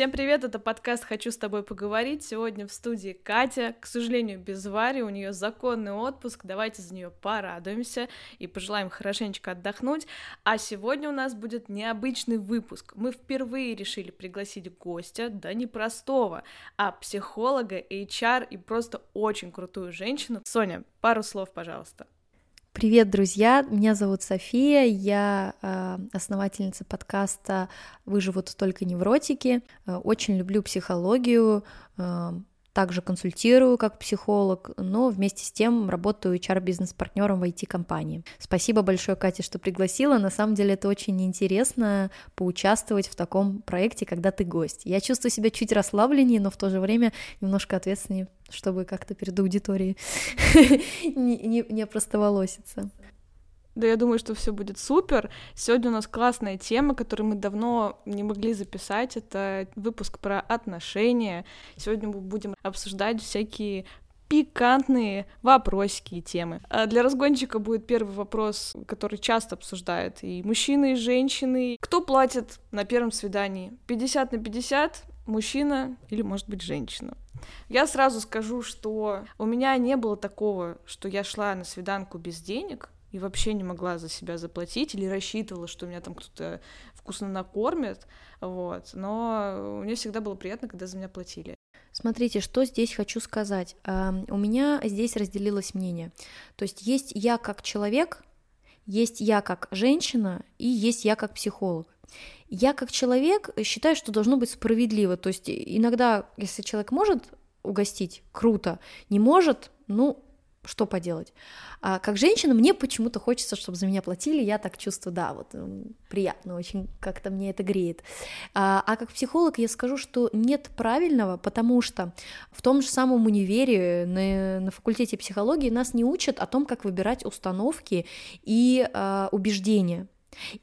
Всем привет, это подкаст «Хочу с тобой поговорить». Сегодня в студии Катя, к сожалению, без Вари, у нее законный отпуск, давайте за нее порадуемся и пожелаем хорошенечко отдохнуть. А сегодня у нас будет необычный выпуск. Мы впервые решили пригласить гостя, да не простого, а психолога, HR и просто очень крутую женщину. Соня, пару слов, пожалуйста. Привет, друзья! Меня зовут София, я э, основательница подкаста «Выживут только невротики». Э, очень люблю психологию, э, также консультирую как психолог, но вместе с тем работаю HR-бизнес-партнером в IT-компании. Спасибо большое, Катя, что пригласила. На самом деле это очень интересно поучаствовать в таком проекте, когда ты гость. Я чувствую себя чуть расслабленнее, но в то же время немножко ответственнее, чтобы как-то перед аудиторией не, не, не простоволоситься. Да, я думаю, что все будет супер. Сегодня у нас классная тема, которую мы давно не могли записать. Это выпуск про отношения. Сегодня мы будем обсуждать всякие пикантные вопросики и темы. А для разгончика будет первый вопрос, который часто обсуждают и мужчины, и женщины. Кто платит на первом свидании? 50 на 50? Мужчина или, может быть, женщина? Я сразу скажу, что у меня не было такого, что я шла на свиданку без денег, и вообще не могла за себя заплатить или рассчитывала, что меня там кто-то вкусно накормит, вот, но мне всегда было приятно, когда за меня платили. Смотрите, что здесь хочу сказать. У меня здесь разделилось мнение. То есть есть я как человек, есть я как женщина и есть я как психолог. Я как человек считаю, что должно быть справедливо. То есть иногда, если человек может угостить, круто, не может, ну, что поделать. А как женщина мне почему-то хочется, чтобы за меня платили, я так чувствую, да, вот приятно очень, как-то мне это греет. А, а как психолог я скажу, что нет правильного, потому что в том же самом универе на, на факультете психологии нас не учат о том, как выбирать установки и а, убеждения.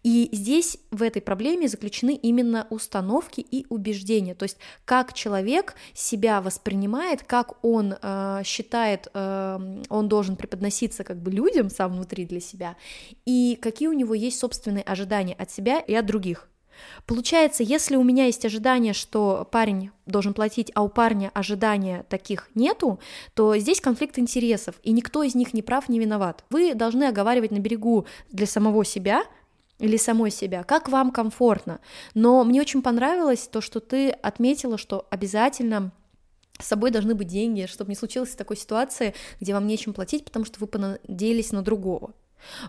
И здесь в этой проблеме заключены именно установки и убеждения, то есть как человек себя воспринимает, как он э, считает, э, он должен преподноситься как бы людям сам внутри для себя, и какие у него есть собственные ожидания от себя и от других. Получается, если у меня есть ожидание, что парень должен платить, а у парня ожидания таких нету, то здесь конфликт интересов, и никто из них не прав, не виноват. Вы должны оговаривать на берегу для самого себя, или самой себя, как вам комфортно. Но мне очень понравилось то, что ты отметила, что обязательно с собой должны быть деньги, чтобы не случилось такой ситуации, где вам нечем платить, потому что вы понадеялись на другого.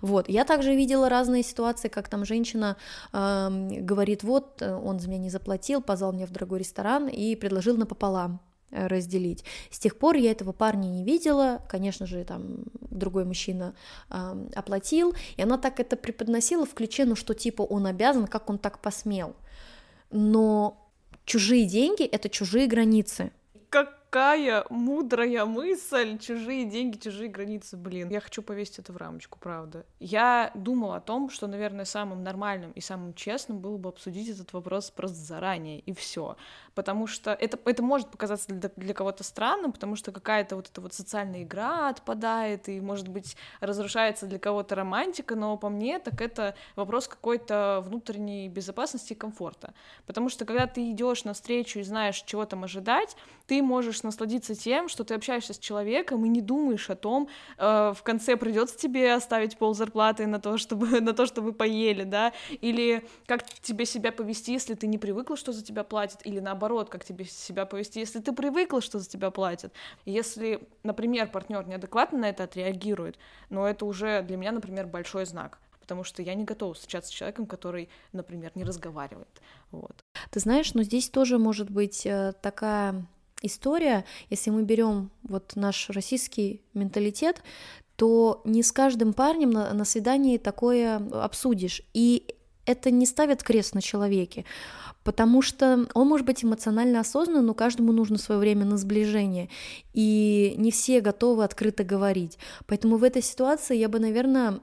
Вот, я также видела разные ситуации, как там женщина э, говорит, вот, он за меня не заплатил, позвал меня в дорогой ресторан и предложил напополам. Разделить. С тех пор я этого парня не видела, конечно же, там другой мужчина э, оплатил, и она так это преподносила в ключе, ну что типа он обязан, как он так посмел. Но чужие деньги — это чужие границы. Как какая мудрая мысль, чужие деньги, чужие границы, блин. Я хочу повесить это в рамочку, правда. Я думала о том, что, наверное, самым нормальным и самым честным было бы обсудить этот вопрос просто заранее, и все. Потому что это, это может показаться для, для кого-то странным, потому что какая-то вот эта вот социальная игра отпадает, и, может быть, разрушается для кого-то романтика, но по мне так это вопрос какой-то внутренней безопасности и комфорта. Потому что когда ты идешь навстречу и знаешь, чего там ожидать, ты можешь насладиться тем, что ты общаешься с человеком и не думаешь о том, э, в конце придется тебе оставить пол зарплаты на то, чтобы на то, чтобы поели, да, или как тебе себя повести, если ты не привыкла, что за тебя платят, или наоборот, как тебе себя повести, если ты привыкла, что за тебя платят. Если, например, партнер неадекватно на это отреагирует, но это уже для меня, например, большой знак потому что я не готова встречаться с человеком, который, например, не разговаривает. Вот. Ты знаешь, но здесь тоже может быть э, такая история, если мы берем вот наш российский менталитет, то не с каждым парнем на, на свидании такое обсудишь. И это не ставит крест на человеке, потому что он может быть эмоционально осознанным, но каждому нужно свое время на сближение, и не все готовы открыто говорить. Поэтому в этой ситуации я бы, наверное,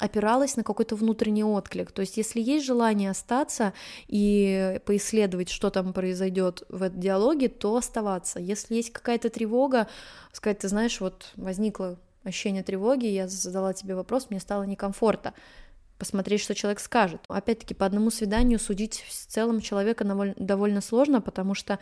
опиралась на какой-то внутренний отклик. То есть, если есть желание остаться и поисследовать, что там произойдет в этом диалоге, то оставаться. Если есть какая-то тревога, сказать, ты знаешь, вот возникло ощущение тревоги, я задала тебе вопрос, мне стало некомфортно. Посмотреть, что человек скажет. Опять-таки, по одному свиданию судить в целом человека довольно сложно, потому что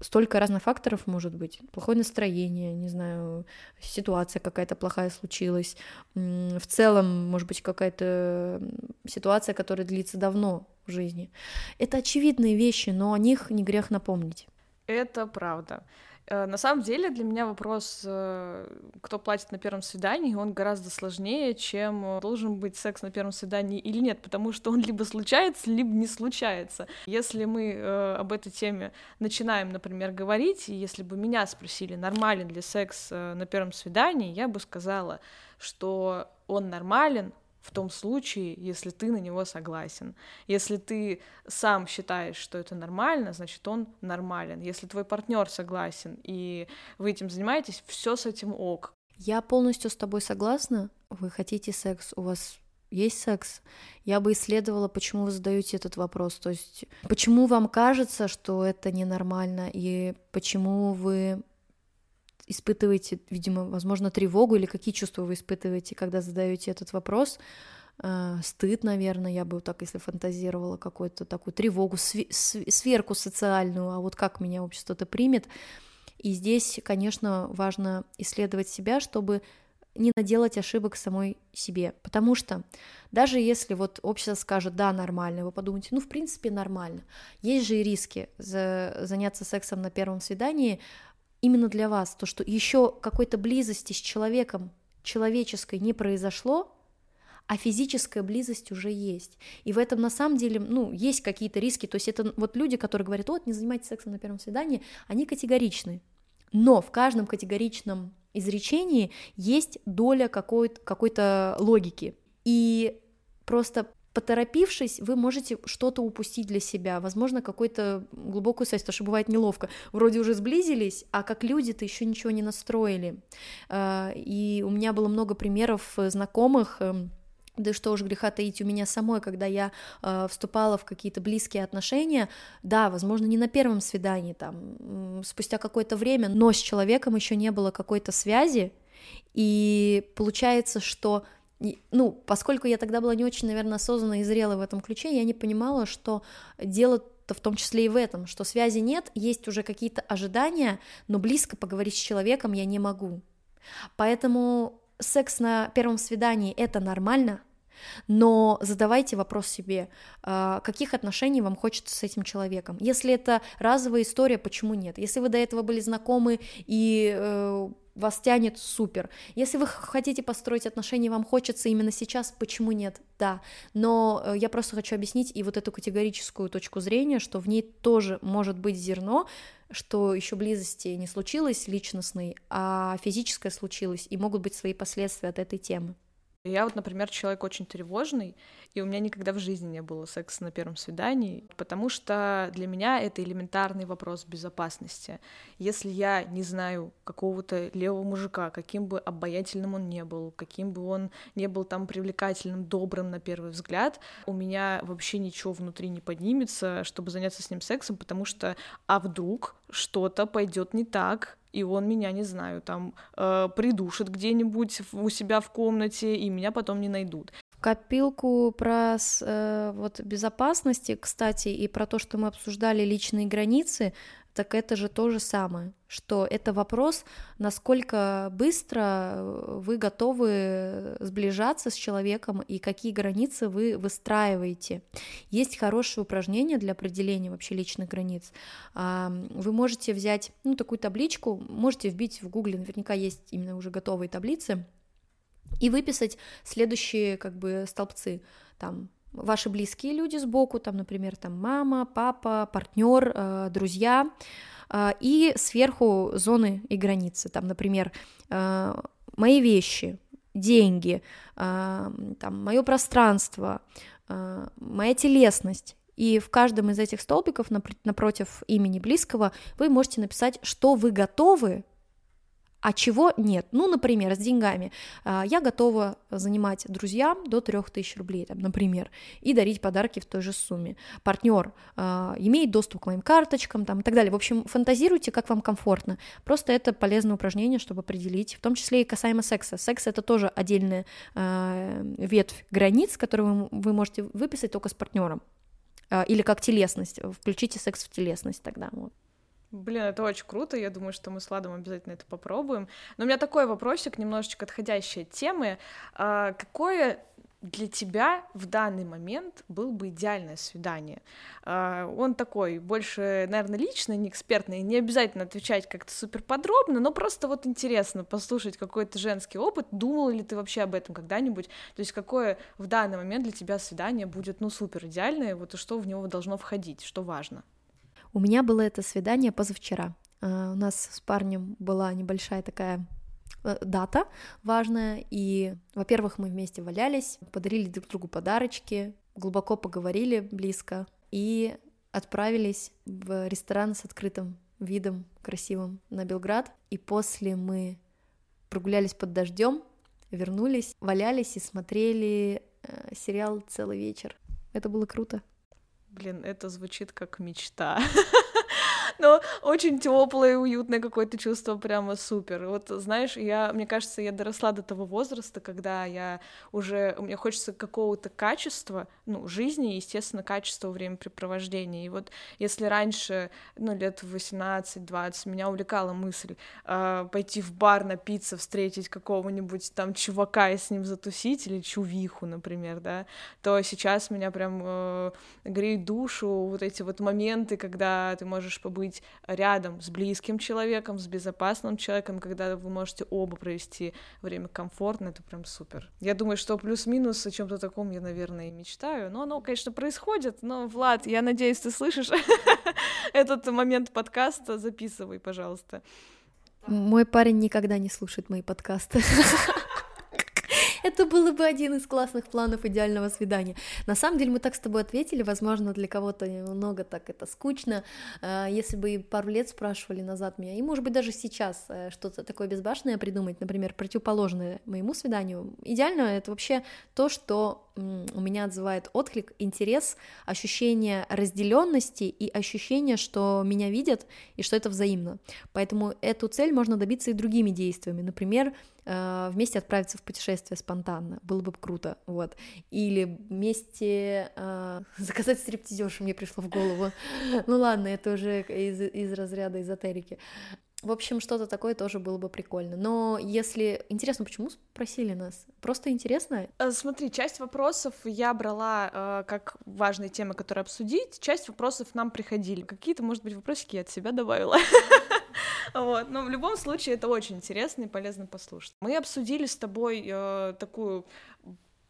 столько разных факторов может быть. Плохое настроение, не знаю, ситуация какая-то плохая случилась. В целом, может быть, какая-то ситуация, которая длится давно в жизни. Это очевидные вещи, но о них не грех напомнить. Это правда. Э, на самом деле для меня вопрос, э, кто платит на первом свидании, он гораздо сложнее, чем э, должен быть секс на первом свидании или нет, потому что он либо случается, либо не случается. Если мы об этой теме начинаем, например, говорить, и если бы меня спросили, нормален ли секс на первом свидании, я бы сказала, что он нормален, в том случае, если ты на него согласен. Если ты сам считаешь, что это нормально, значит, он нормален. Если твой партнер согласен и вы этим занимаетесь, все с этим ок. Я полностью с тобой согласна. Вы хотите секс, у вас есть секс, я бы исследовала, почему вы задаете этот вопрос. То есть, почему вам кажется, что это ненормально, и почему вы испытываете, видимо, возможно, тревогу или какие чувства вы испытываете, когда задаете этот вопрос. Э, стыд, наверное, я бы вот так, если фантазировала, какую-то такую тревогу, сверку социальную, а вот как меня общество-то примет. И здесь, конечно, важно исследовать себя, чтобы не наделать ошибок самой себе. Потому что даже если вот общество скажет, да, нормально, вы подумаете, ну, в принципе, нормально. Есть же и риски за заняться сексом на первом свидании, именно для вас, то, что еще какой-то близости с человеком человеческой не произошло, а физическая близость уже есть. И в этом на самом деле, ну, есть какие-то риски. То есть это вот люди, которые говорят, вот, не занимайтесь сексом на первом свидании, они категоричны. Но в каждом категоричном изречении есть доля какой-то, какой-то логики. И просто поторопившись, вы можете что-то упустить для себя, возможно, какую-то глубокую связь, потому что бывает неловко. Вроде уже сблизились, а как люди-то еще ничего не настроили. А, и у меня было много примеров знакомых, эм, да что уж греха таить у меня самой, когда я э, вступала в какие-то близкие отношения, да, возможно, не на первом свидании, там, спустя какое-то время, но с человеком еще не было какой-то связи, и получается, что ну, поскольку я тогда была не очень, наверное, осознанно и зрела в этом ключе, я не понимала, что дело-то в том числе и в этом, что связи нет, есть уже какие-то ожидания, но близко поговорить с человеком я не могу. Поэтому секс на первом свидании — это нормально, но задавайте вопрос себе, а, каких отношений вам хочется с этим человеком. Если это разовая история, почему нет? Если вы до этого были знакомы и э, вас тянет, супер. Если вы хотите построить отношения, вам хочется именно сейчас, почему нет? Да. Но э, я просто хочу объяснить и вот эту категорическую точку зрения, что в ней тоже может быть зерно, что еще близости не случилось личностной, а физическое случилось, и могут быть свои последствия от этой темы. Я вот, например, человек очень тревожный, и у меня никогда в жизни не было секса на первом свидании, потому что для меня это элементарный вопрос безопасности. Если я не знаю какого-то левого мужика, каким бы обаятельным он не был, каким бы он не был там привлекательным, добрым на первый взгляд, у меня вообще ничего внутри не поднимется, чтобы заняться с ним сексом, потому что а вдруг что-то пойдет не так, и он меня, не знаю, там э, придушит где-нибудь у себя в комнате, и меня потом не найдут. В копилку про э, вот безопасности, кстати, и про то, что мы обсуждали личные границы, так это же то же самое, что это вопрос, насколько быстро вы готовы сближаться с человеком и какие границы вы выстраиваете. Есть хорошее упражнение для определения вообще личных границ. Вы можете взять ну, такую табличку, можете вбить в гугле, наверняка есть именно уже готовые таблицы, и выписать следующие как бы столбцы, там ваши близкие люди сбоку, там, например, там мама, папа, партнер, э, друзья, э, и сверху зоны и границы, там, например, э, мои вещи, деньги, там, мое пространство, моя телесность. И в каждом из этих столбиков напротив имени близкого вы можете написать, что вы готовы А чего нет? Ну, например, с деньгами. А, я готова занимать друзьям до 3000 рублей, там, например, и дарить подарки в той же сумме. Партнер э, имеет доступ к моим карточкам там, и так далее. В общем, фантазируйте, как вам комфортно. Просто это полезное упражнение, чтобы определить, в том числе и касаемо секса. Секс — это тоже отдельная э, ветвь границ, которую вы можете выписать только с партнером. Или как телесность. Включите секс в телесность тогда. Вот. Блин, это очень круто, я думаю, что мы с Ладом обязательно это попробуем. Но у меня такой вопросик, немножечко отходящий от темы. А, какое для тебя в данный момент был бы идеальное свидание? А, он такой, больше, наверное, личный, не экспертный, не обязательно отвечать как-то супер подробно, но просто вот интересно послушать какой-то женский опыт. Думал ли ты вообще об этом когда-нибудь? То есть какое в данный момент для тебя свидание будет, ну, супер идеальное, вот и что в него должно входить, что важно? У меня было это свидание позавчера. А, у нас с парнем была небольшая такая э, дата важная, и, во-первых, мы вместе валялись, подарили друг другу подарочки, глубоко поговорили близко и отправились в ресторан с открытым видом красивым на Белград. И после мы прогулялись под дождем, вернулись, валялись и смотрели э, сериал целый вечер. Это было круто. Блин, это звучит как мечта. но очень теплое, уютное какое-то чувство, прямо супер. Вот знаешь, я, мне кажется, я доросла до того возраста, когда я уже, мне хочется какого-то качества, ну, жизни, естественно, качества времяпрепровождения. И вот если раньше, ну, лет 18-20, меня увлекала мысль э, пойти в бар, напиться, встретить какого-нибудь там чувака и с ним затусить, или чувиху, например, да, то сейчас меня прям э, греет душу вот эти вот моменты, когда ты можешь побыть быть рядом с близким человеком, с безопасным человеком, когда вы можете оба провести время комфортно, это прям супер. Я думаю, что плюс-минус о чем-то таком я, наверное, и мечтаю. Но оно, конечно, происходит. Но, Влад, я надеюсь, ты слышишь этот момент подкаста. Записывай, пожалуйста. Мой парень никогда не слушает мои подкасты. Это было бы один из классных планов идеального свидания. На самом деле мы так с тобой ответили, возможно, для кого-то немного так это скучно. А, если бы пару лет спрашивали назад меня, и, может быть, даже сейчас э, что-то такое безбашенное придумать, например, противоположное моему свиданию, идеально это вообще то, что у меня отзывает отклик, интерес, ощущение разделенности и ощущение, что меня видят и что это взаимно. Поэтому эту цель можно добиться и другими действиями. Например, вместе отправиться в путешествие спонтанно, было бы круто, вот. Или вместе э, заказать стриптизершу мне пришло в голову. Ну ладно, это уже из, из разряда эзотерики. В общем, что-то такое тоже было бы прикольно. Но если... Интересно, почему спросили нас? Просто интересно? Э, смотри, часть вопросов я брала э, как важные темы, которые обсудить. Часть вопросов нам приходили. Какие-то, может быть, вопросики я от себя добавила. Вот, но в любом случае это очень интересно и полезно послушать. Мы обсудили с тобой э, такую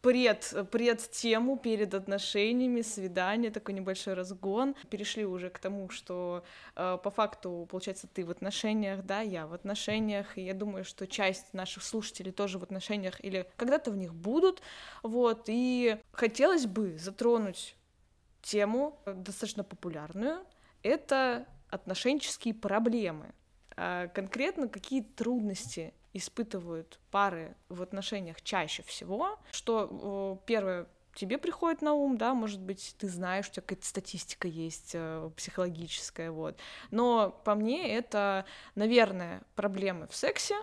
пред, пред тему перед отношениями, свидание, такой небольшой разгон. Перешли уже к тому, что э, по факту, получается, ты в отношениях, да, я в отношениях, и я думаю, что часть наших слушателей тоже в отношениях или когда-то в них будут, вот, и хотелось бы затронуть тему достаточно популярную, это отношенческие проблемы. А конкретно какие трудности испытывают пары в отношениях чаще всего, что первое тебе приходит на ум, да, может быть, ты знаешь, у тебя какая-то статистика есть э, психологическая, вот. Но по мне это, наверное, проблемы в сексе,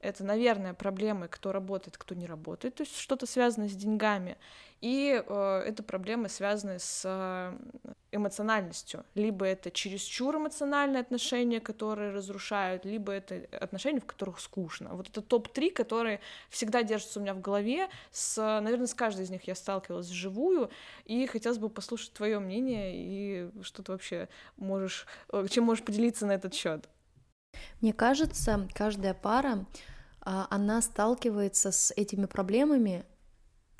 это, наверное, проблемы, кто работает, кто не работает, то есть что-то связанное с деньгами. И э, это проблемы, связанные с э, эмоциональностью. Либо это чересчур эмоциональные отношения, которые разрушают, либо это отношения, в которых скучно. Вот это топ-3, которые всегда держатся у меня в голове. С, наверное, с каждой из них я сталкивалась вживую, и хотелось бы послушать твое мнение и что ты вообще можешь, э, чем можешь поделиться на этот счет. Мне кажется, каждая пара, а, она сталкивается с этими проблемами,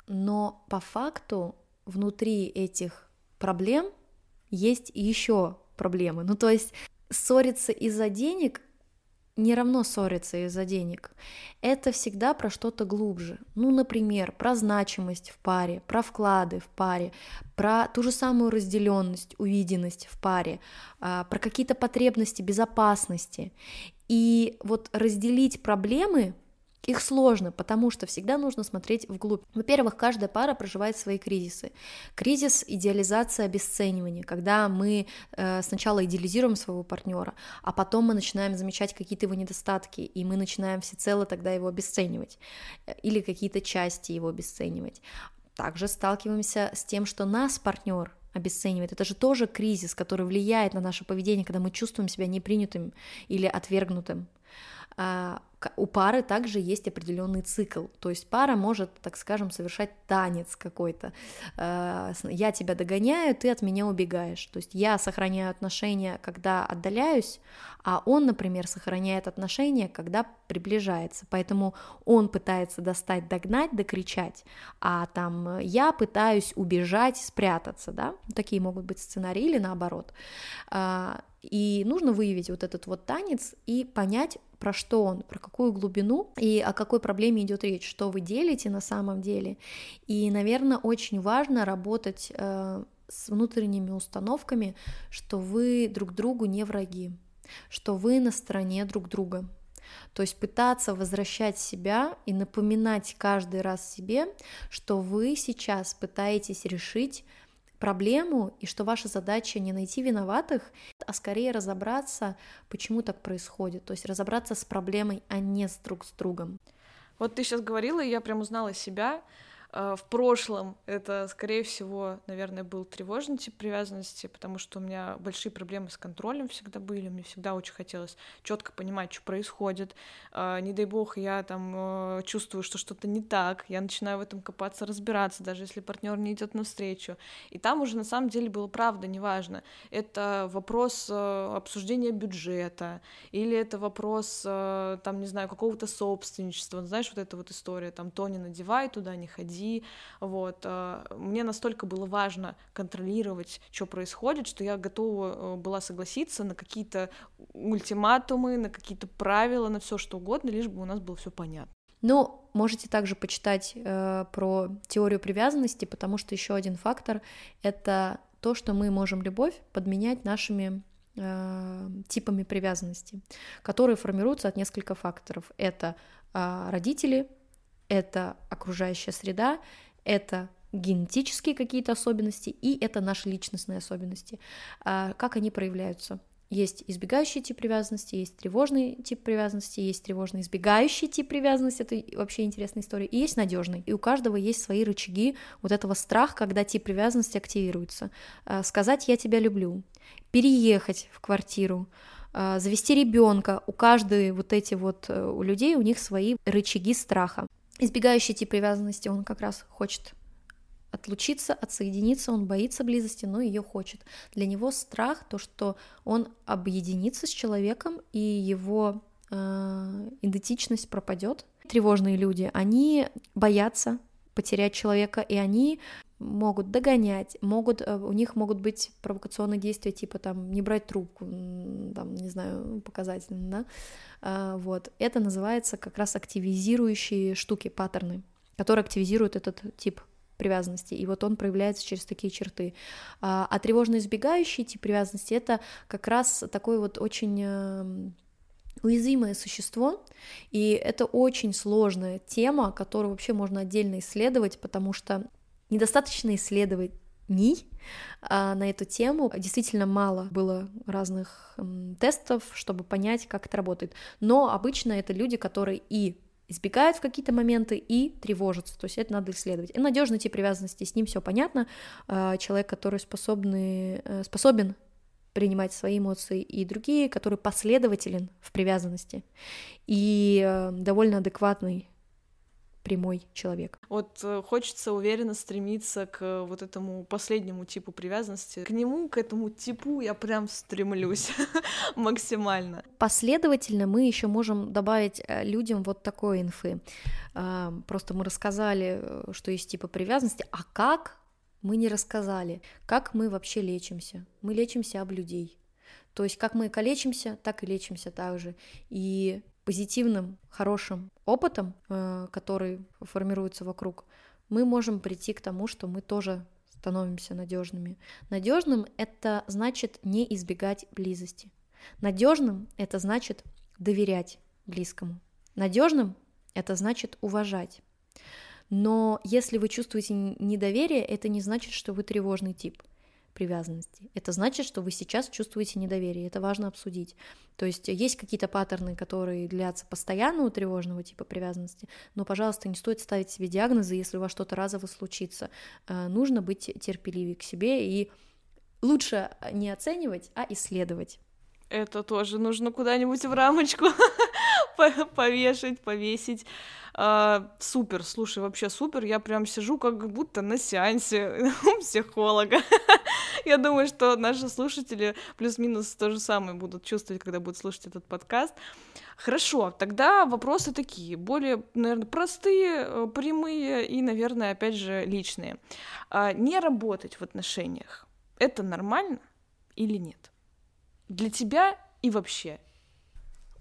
но по факту внутри этих проблем есть еще проблемы. Ну, то есть ссориться из-за денег не равно ссориться из-за денег. Это всегда про что-то глубже. Ну, например, про значимость в паре, про вклады в паре, про ту же самую разделенность, увиденность в паре, а, про какие-то потребности безопасности. И вот разделить проблемы их сложно, потому что всегда нужно смотреть вглубь. Во-первых, каждая пара проживает свои кризисы. Кризис идеализация обесценивания, когда мы э, сначала идеализируем своего партнера, а потом мы начинаем замечать какие-то его недостатки, и мы начинаем всецело тогда его обесценивать, э, или какие-то части его обесценивать. Также сталкиваемся с тем, что нас партнер обесценивает. Это же тоже кризис, который влияет на наше поведение, когда мы чувствуем себя непринятым или отвергнутым. У пары также есть определенный цикл, то есть пара может, так скажем, совершать танец какой-то. А, я тебя догоняю, ты от меня убегаешь. То есть я сохраняю отношения, когда отдаляюсь, а он, например, сохраняет отношения, когда приближается. Поэтому он пытается достать, догнать, докричать, а там я пытаюсь убежать, спрятаться, да? Такие могут быть сценарии или наоборот. А, и нужно выявить вот этот вот танец и понять, про что он, про какую глубину и о какой проблеме идет речь, что вы делите на самом деле. И, наверное, очень важно работать э, с внутренними установками, что вы друг другу не враги, что вы на стороне друг друга. То есть пытаться возвращать себя и напоминать каждый раз себе, что вы сейчас пытаетесь решить проблему, и что ваша задача не найти виноватых, а скорее разобраться, почему так происходит, то есть разобраться с проблемой, а не с друг с другом. Вот ты сейчас говорила, и я прям узнала себя, в прошлом это, скорее всего, наверное, был тревожный тип привязанности, потому что у меня большие проблемы с контролем всегда были, мне всегда очень хотелось четко понимать, что происходит. А, не дай бог, я там а, чувствую, что что-то не так, я начинаю в этом копаться, разбираться, даже если партнер не идет навстречу. И там уже на самом деле было правда, неважно. Это вопрос обсуждения бюджета, или это вопрос, там, не знаю, какого-то собственничества. Знаешь, вот эта вот история, там, то не надевай, туда не ходи, уйди, вот. А, мне настолько было важно контролировать, что происходит, что я готова э, была согласиться на какие-то ультиматумы, на какие-то правила, на все что угодно, лишь бы у нас было все понятно. Ну, можете также почитать э, про теорию привязанности, потому что еще один фактор это то, что мы можем любовь подменять нашими э, типами привязанности, которые формируются от нескольких факторов. Это э, родители, это окружающая среда, это генетические какие-то особенности и это наши личностные особенности. А как они проявляются? Есть избегающий тип привязанности, есть тревожный тип привязанности, есть тревожный избегающий тип привязанности, это вообще интересная история, и есть надежный. И у каждого есть свои рычаги вот этого страха, когда тип привязанности активируется. А, сказать «я тебя люблю», переехать в квартиру, а, завести ребенка. У каждой вот эти вот э, у людей у них свои рычаги страха. Избегающий тип привязанности, он как раз хочет отлучиться, отсоединиться, он боится близости, но ее хочет. Для него страх то, что он объединится с человеком и его э, идентичность пропадет. Тревожные люди, они боятся потерять человека, и они могут догонять, могут, э, у них могут быть провокационные действия, типа там не брать трубку, там, не знаю, показательно, да, а, вот, это называется как раз активизирующие штуки, паттерны, которые активизируют этот тип привязанности, и вот он проявляется через такие черты. А, а тревожно избегающий тип привязанности — это как раз такой вот очень эм, уязвимое существо, и это очень сложная тема, которую вообще можно отдельно исследовать, потому что недостаточно исследований а, на эту тему. Действительно мало было разных тестов, чтобы понять, как это работает. Но обычно это люди, которые и избегают в какие-то моменты и тревожатся. То есть это надо исследовать. И надежный тип привязанности, с ним все понятно. А, человек, который способный, э, способен принимать свои эмоции, и другие, который последователен в привязанности и э, довольно адекватный прямой человек. Вот э, хочется уверенно стремиться к э, вот этому последнему типу привязанности. К нему, к этому типу я прям стремлюсь максимально. Последовательно мы еще можем добавить людям вот такой инфы. Просто мы рассказали, что есть типы привязанности, а как мы не рассказали, как мы вообще лечимся. Мы лечимся об людей. То есть как мы калечимся, так и лечимся также. И позитивным, хорошим опытом, э, который формируется вокруг, мы можем прийти к тому, что мы тоже становимся надежными. Надежным это значит не избегать близости. Надежным это значит доверять близкому. Надежным это значит уважать. Но если вы чувствуете недоверие, это не значит, что вы тревожный тип привязанности. Это значит, что вы сейчас чувствуете недоверие. Это важно обсудить. То есть есть какие-то паттерны, которые длятся постоянно у тревожного типа привязанности, но, пожалуйста, не стоит ставить себе диагнозы, если у вас что-то разово случится. Э, нужно быть терпеливее к себе и лучше не оценивать, а исследовать. Это тоже нужно куда-нибудь в рамочку повешать, повесить. А, супер, слушай, вообще супер. Я прям сижу как будто на сеансе у психолога. Я думаю, что наши слушатели плюс-минус то же самое будут чувствовать, когда будут слушать этот подкаст. Хорошо, тогда вопросы такие, более, наверное, простые, э, прямые и, наверное, опять же, личные. А, не работать в отношениях — это нормально или нет? Для тебя и вообще?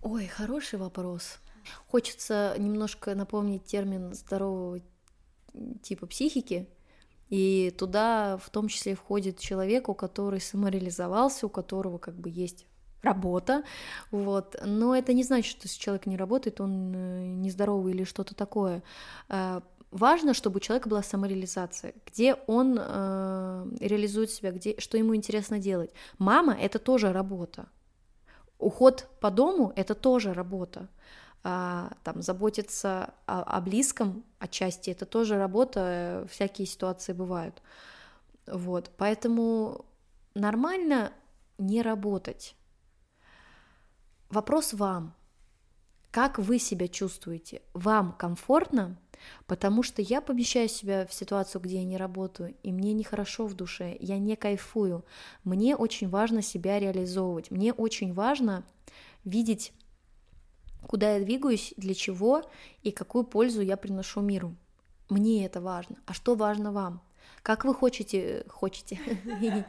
Ой, хороший вопрос. Хочется немножко напомнить термин здорового типа психики, и туда в том числе входит человек, у которого самореализовался, у которого как бы есть работа, вот. Но это не значит, что если человек не работает, он э, нездоровый или что-то такое. Э, важно, чтобы у человека была самореализация, где он э, реализует себя, где, что ему интересно делать. Мама — это тоже работа. Уход по дому — это тоже работа а, там, заботиться о, о близком отчасти, это тоже работа, всякие ситуации бывают. Вот, поэтому нормально не работать. Вопрос вам. Как вы себя чувствуете? Вам комфортно? Потому что я помещаю себя в ситуацию, где я не работаю, и мне нехорошо в душе, я не кайфую. Мне очень важно себя реализовывать. Мне очень важно видеть куда я двигаюсь, для чего и какую пользу я приношу миру. Мне это важно. А что важно вам? Как вы хотите, хотите,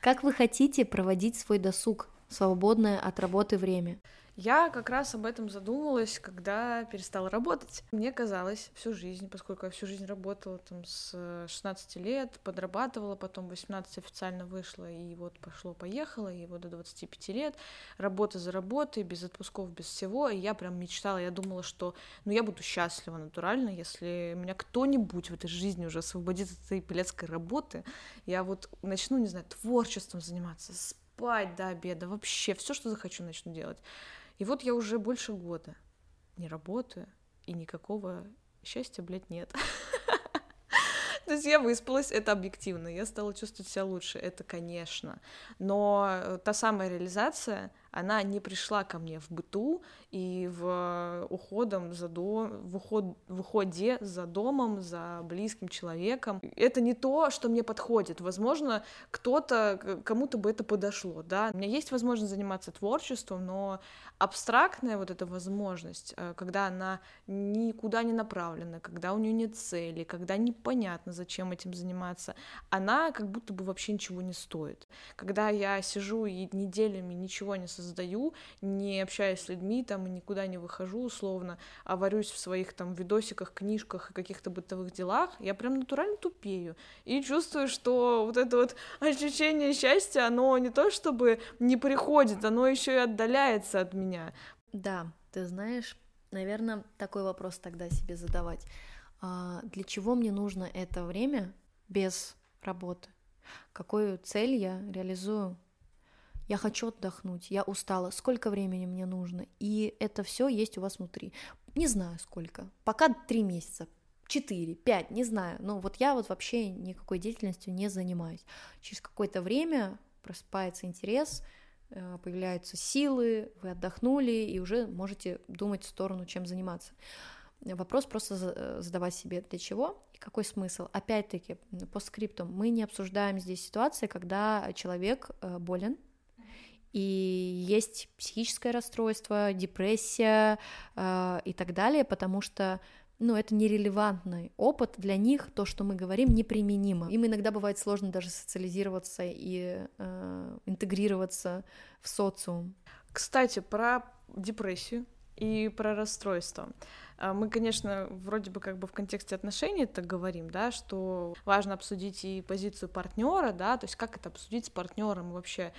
как вы хотите проводить свой досуг, свободное от работы время? Я как раз об этом задумалась, когда перестала работать. Мне казалось всю жизнь, поскольку я всю жизнь работала там с 16 лет, подрабатывала, потом 18 официально вышла, и вот пошло-поехало, и вот до 25 лет, работа за работой, без отпусков, без всего, и я прям мечтала, я думала, что, ну, я буду счастлива натурально, если меня кто-нибудь в этой жизни уже освободит от этой пилецкой работы, я вот начну, не знаю, творчеством заниматься, спать до обеда, вообще все, что захочу, начну делать. И вот я уже больше года не работаю, и никакого счастья, блядь, нет. То есть я выспалась, это объективно, я стала чувствовать себя лучше, это конечно. Но э, та самая реализация, она не пришла ко мне в быту и в уходом за дом, в, уход, в уходе за домом, за близким человеком. Это не то, что мне подходит. Возможно, кто-то, кому-то бы это подошло, да. У меня есть возможность заниматься творчеством, но абстрактная вот эта возможность, э, когда она никуда не направлена, когда у нее нет цели, когда непонятно, зачем этим заниматься, она как будто бы вообще ничего не стоит. Когда я сижу и неделями ничего не создаю, не общаюсь с людьми, там, никуда не выхожу, условно, а варюсь в своих там видосиках, книжках и каких-то бытовых делах, я прям натурально тупею. И чувствую, что вот это вот ощущение счастья, оно не то чтобы не приходит, оно еще и отдаляется от меня. Да, ты знаешь, наверное, такой вопрос тогда себе задавать. А для чего мне нужно это время без работы? Какую цель я реализую я хочу отдохнуть, я устала, сколько времени мне нужно, и это все есть у вас внутри. Не знаю сколько, пока три месяца, четыре, пять, не знаю, но вот я вот вообще никакой деятельностью не занимаюсь. Через какое-то время просыпается интерес, э, появляются силы, вы отдохнули и уже можете думать в сторону, чем заниматься. Вопрос просто э, задавать себе для чего и какой смысл. Опять-таки, по скрипту мы не обсуждаем здесь ситуации, когда человек э, болен, и есть психическое расстройство, депрессия э, и так далее, потому что ну, это нерелевантный опыт для них, то, что мы говорим, неприменимо. Им иногда бывает сложно даже социализироваться и э, интегрироваться в социум. Кстати, про депрессию и про расстройство. А, мы, конечно, вроде бы как бы в контексте отношений это говорим, да, что важно обсудить и позицию партнера, да, то есть как это обсудить с партнером вообще,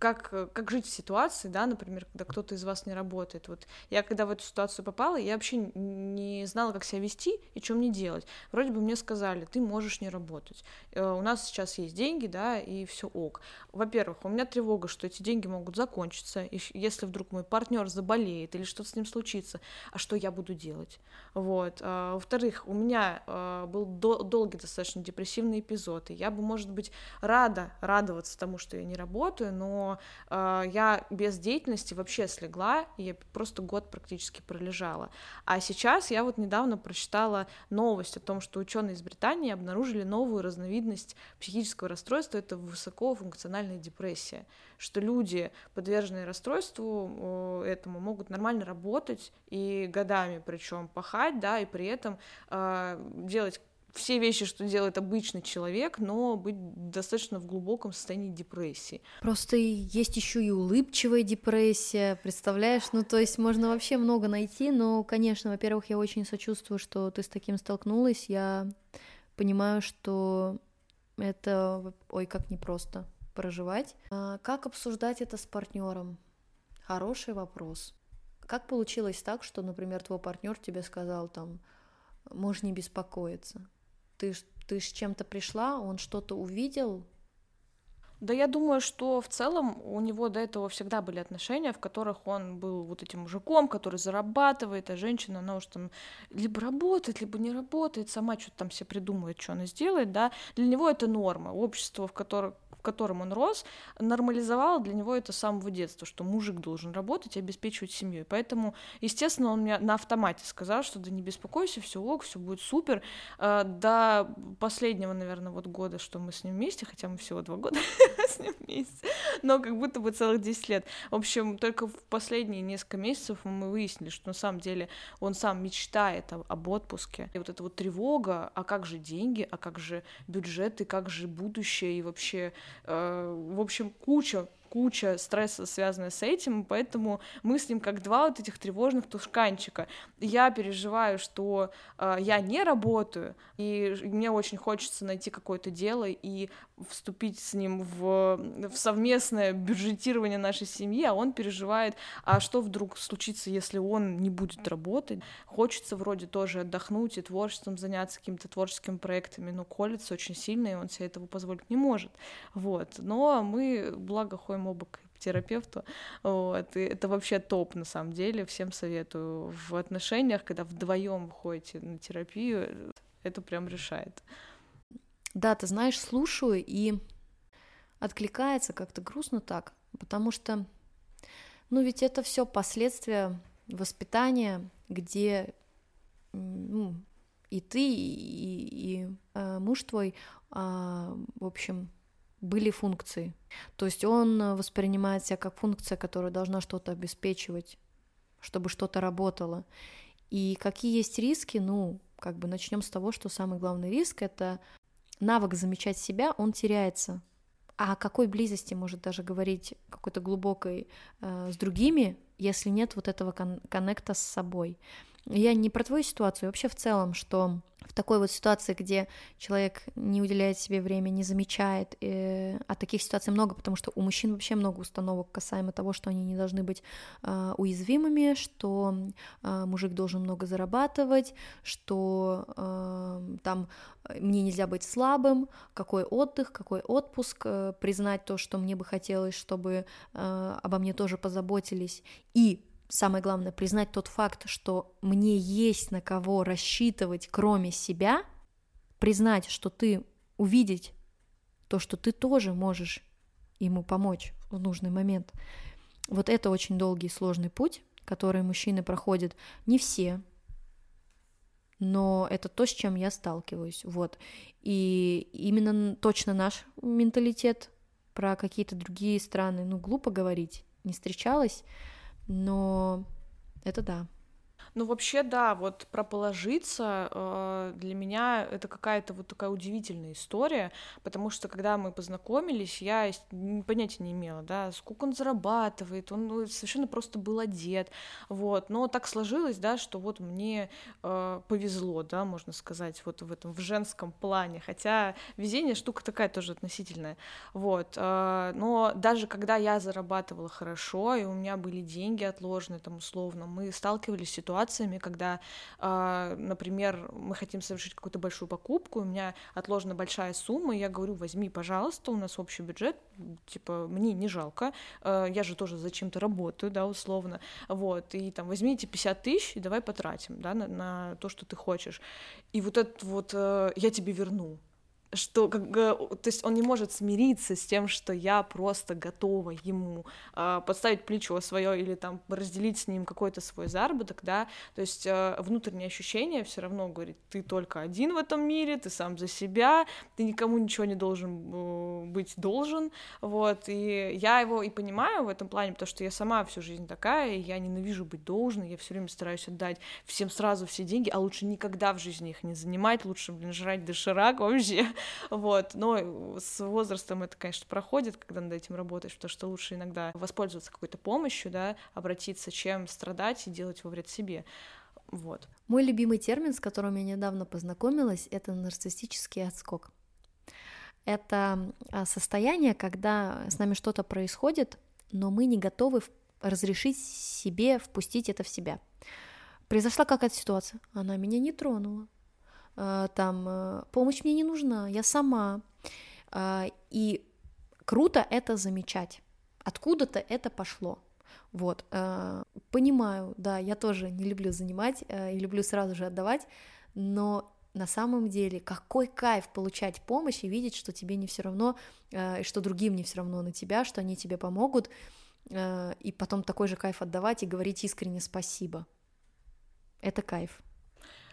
как, как жить в ситуации, да, например, когда кто-то из вас не работает. Вот я когда в эту ситуацию попала, я вообще не знала, как себя вести и что мне делать. Вроде бы мне сказали, ты можешь не работать. Э, у нас сейчас есть деньги, да, и все ок. Во-первых, у меня тревога, что эти деньги могут закончиться, если вдруг мой партнер заболеет или что-то с ним случится, а что я буду делать? Вот. А, во-вторых, у меня был до- долгий достаточно депрессивный эпизод, и я бы, может быть, рада радоваться тому, что я не работаю, но э, я без деятельности вообще слегла, я просто год практически пролежала. А сейчас я вот недавно прочитала новость о том, что ученые из Британии обнаружили новую разновидность психического расстройства, это высокофункциональная депрессия, что люди, подверженные расстройству этому, могут нормально работать и годами причем пахать, да, и при этом э, делать все вещи, что делает обычный человек, но быть достаточно в глубоком состоянии депрессии. Просто есть еще и улыбчивая депрессия, представляешь? Ну, то есть можно вообще много найти, но, конечно, во-первых, я очень сочувствую, что ты с таким столкнулась. Я понимаю, что это, ой, как непросто проживать. А как обсуждать это с партнером? Хороший вопрос. Как получилось так, что, например, твой партнер тебе сказал там, можешь не беспокоиться? Ты, ты с чем-то пришла, он что-то увидел? Да я думаю, что в целом у него до этого всегда были отношения, в которых он был вот этим мужиком, который зарабатывает, а женщина, она уж там либо работает, либо не работает, сама что-то там себе придумывает, что она сделает, да. Для него это норма. Общество, в котором в котором он рос, нормализовало для него это с самого детства, что мужик должен работать и обеспечивать семью. Поэтому, естественно, он мне на автомате сказал, что да не беспокойся, все ок, все будет супер. А, до последнего, наверное, вот года, что мы с ним вместе, хотя мы всего два года с ним вместе, но как будто бы целых 10 лет. В общем, только в последние несколько месяцев мы выяснили, что на самом деле он сам мечтает об отпуске. И вот эта вот тревога, а как же деньги, а как же бюджеты, как же будущее и вообще Э, в общем, куча куча стресса, связанная с этим, поэтому мы с ним как два вот этих тревожных тушканчика. Я переживаю, что э, я не работаю, и мне очень хочется найти какое-то дело и вступить с ним в, в совместное бюджетирование нашей семьи, а он переживает, а что вдруг случится, если он не будет работать. Хочется вроде тоже отдохнуть и творчеством заняться какими-то творческими проектами, но колется очень сильно, и он себе этого позволить не может. Вот. Но мы, благо, ходим оба к терапевту. Вот. И это вообще топ, на самом деле. Всем советую. В отношениях, когда вдвоем ходите на терапию, это прям решает. Да, ты знаешь, слушаю и откликается как-то грустно так, потому что, ну ведь это все последствия воспитания, где ну, и ты, и, и э, муж твой, э, в общем, были функции. То есть он воспринимает себя как функция, которая должна что-то обеспечивать, чтобы что-то работало. И какие есть риски? Ну, как бы начнем с того, что самый главный риск это навык замечать себя, он теряется. А о какой близости может даже говорить какой-то глубокой э, с другими, если нет вот этого кон- коннекта с собой? Я не про твою ситуацию, вообще в целом, что в такой вот ситуации, где человек не уделяет себе время, не замечает, э, а таких ситуаций много, потому что у мужчин вообще много установок касаемо того, что они не должны быть э, уязвимыми, что э, мужик должен много зарабатывать, что э, там мне нельзя быть слабым, какой отдых, какой отпуск, э, признать то, что мне бы хотелось, чтобы э, обо мне тоже позаботились, и самое главное, признать тот факт, что мне есть на кого рассчитывать, кроме себя, признать, что ты увидеть то, что ты тоже можешь ему помочь в нужный момент. Вот это очень долгий и сложный путь, который мужчины проходят. Не все, но это то, с чем я сталкиваюсь. Вот. И именно точно наш менталитет про какие-то другие страны, ну, глупо говорить, не встречалась, но это да. Ну, вообще, да, вот про положиться э, для меня это какая-то вот такая удивительная история, потому что когда мы познакомились, я понятия не имела, да, сколько он зарабатывает, он ну, совершенно просто был одет, вот, но так сложилось, да, что вот мне э, повезло, да, можно сказать, вот в этом, в женском плане, хотя везение штука такая тоже относительная, вот, э, но даже когда я зарабатывала хорошо, и у меня были деньги отложены, там, условно, мы сталкивались с ситуацией, ситуациями, когда, а, например, мы хотим совершить какую-то большую покупку, у меня отложена большая сумма, я говорю, возьми, пожалуйста, у нас общий бюджет, типа, мне не жалко, а, я же тоже зачем-то работаю, да, условно, вот, и там возьмите 50 тысяч и давай потратим, да, на, на то, что ты хочешь. И вот это вот э, я тебе верну, что как, то есть он не может смириться с тем, что я просто готова ему э, подставить плечо свое или там разделить с ним какой-то свой заработок, да, то есть э, внутреннее ощущение все равно говорит, ты только один в этом мире, ты сам за себя, ты никому ничего не должен э, быть должен, вот, и я его и понимаю в этом плане, потому что я сама всю жизнь такая, и я ненавижу быть должной, я все время стараюсь отдать всем сразу все деньги, а лучше никогда в жизни их не занимать, лучше, блин, жрать доширак вообще, вот, но с возрастом это, конечно, проходит, когда над этим работаешь, потому что лучше иногда воспользоваться какой-то помощью, да, обратиться, чем страдать и делать во вред себе, вот. Мой любимый термин, с которым я недавно познакомилась, это нарциссический отскок. Это а, состояние, когда с нами что-то происходит, но мы не готовы разрешить себе впустить это в себя. Произошла какая-то ситуация, она меня не тронула, там э, помощь мне не нужна, я сама. Э, и круто это замечать. Откуда-то это пошло. Вот, понимаю, да, я тоже не люблю занимать и люблю сразу же отдавать, но на самом деле какой кайф получать помощь и видеть, что тебе не все равно, и что другим не все равно на тебя, что они тебе помогут, и потом такой же кайф отдавать и говорить искренне спасибо. Это кайф.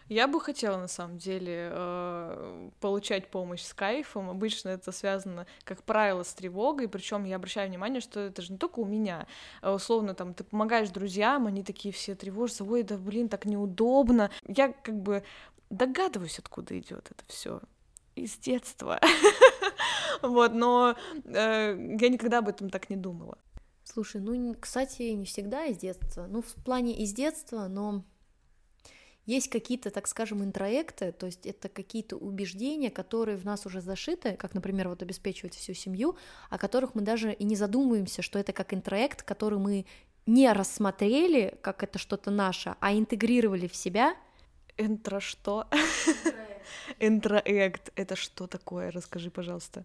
Я бы хотела, на самом деле, э, получать помощь с кайфом. Обычно это связано, как правило, с тревогой. Причем я обращаю внимание, что это же не только у меня. А условно, там, ты помогаешь друзьям, они такие все тревожатся, ой, да блин, так неудобно. Я как бы догадываюсь, откуда идет это все из детства. Вот, но э, я никогда об этом так не думала. Слушай, ну, кстати, не всегда из детства. Ну, в плане из детства, но есть какие-то, так скажем, интроекты, то есть это какие-то убеждения, которые в нас уже зашиты, как, например, вот обеспечивать всю семью, о которых мы даже и не задумываемся, что это как интроект, который мы не рассмотрели, как это что-то наше, а интегрировали в себя. Интро что? Интроект. Это что такое? Расскажи, пожалуйста.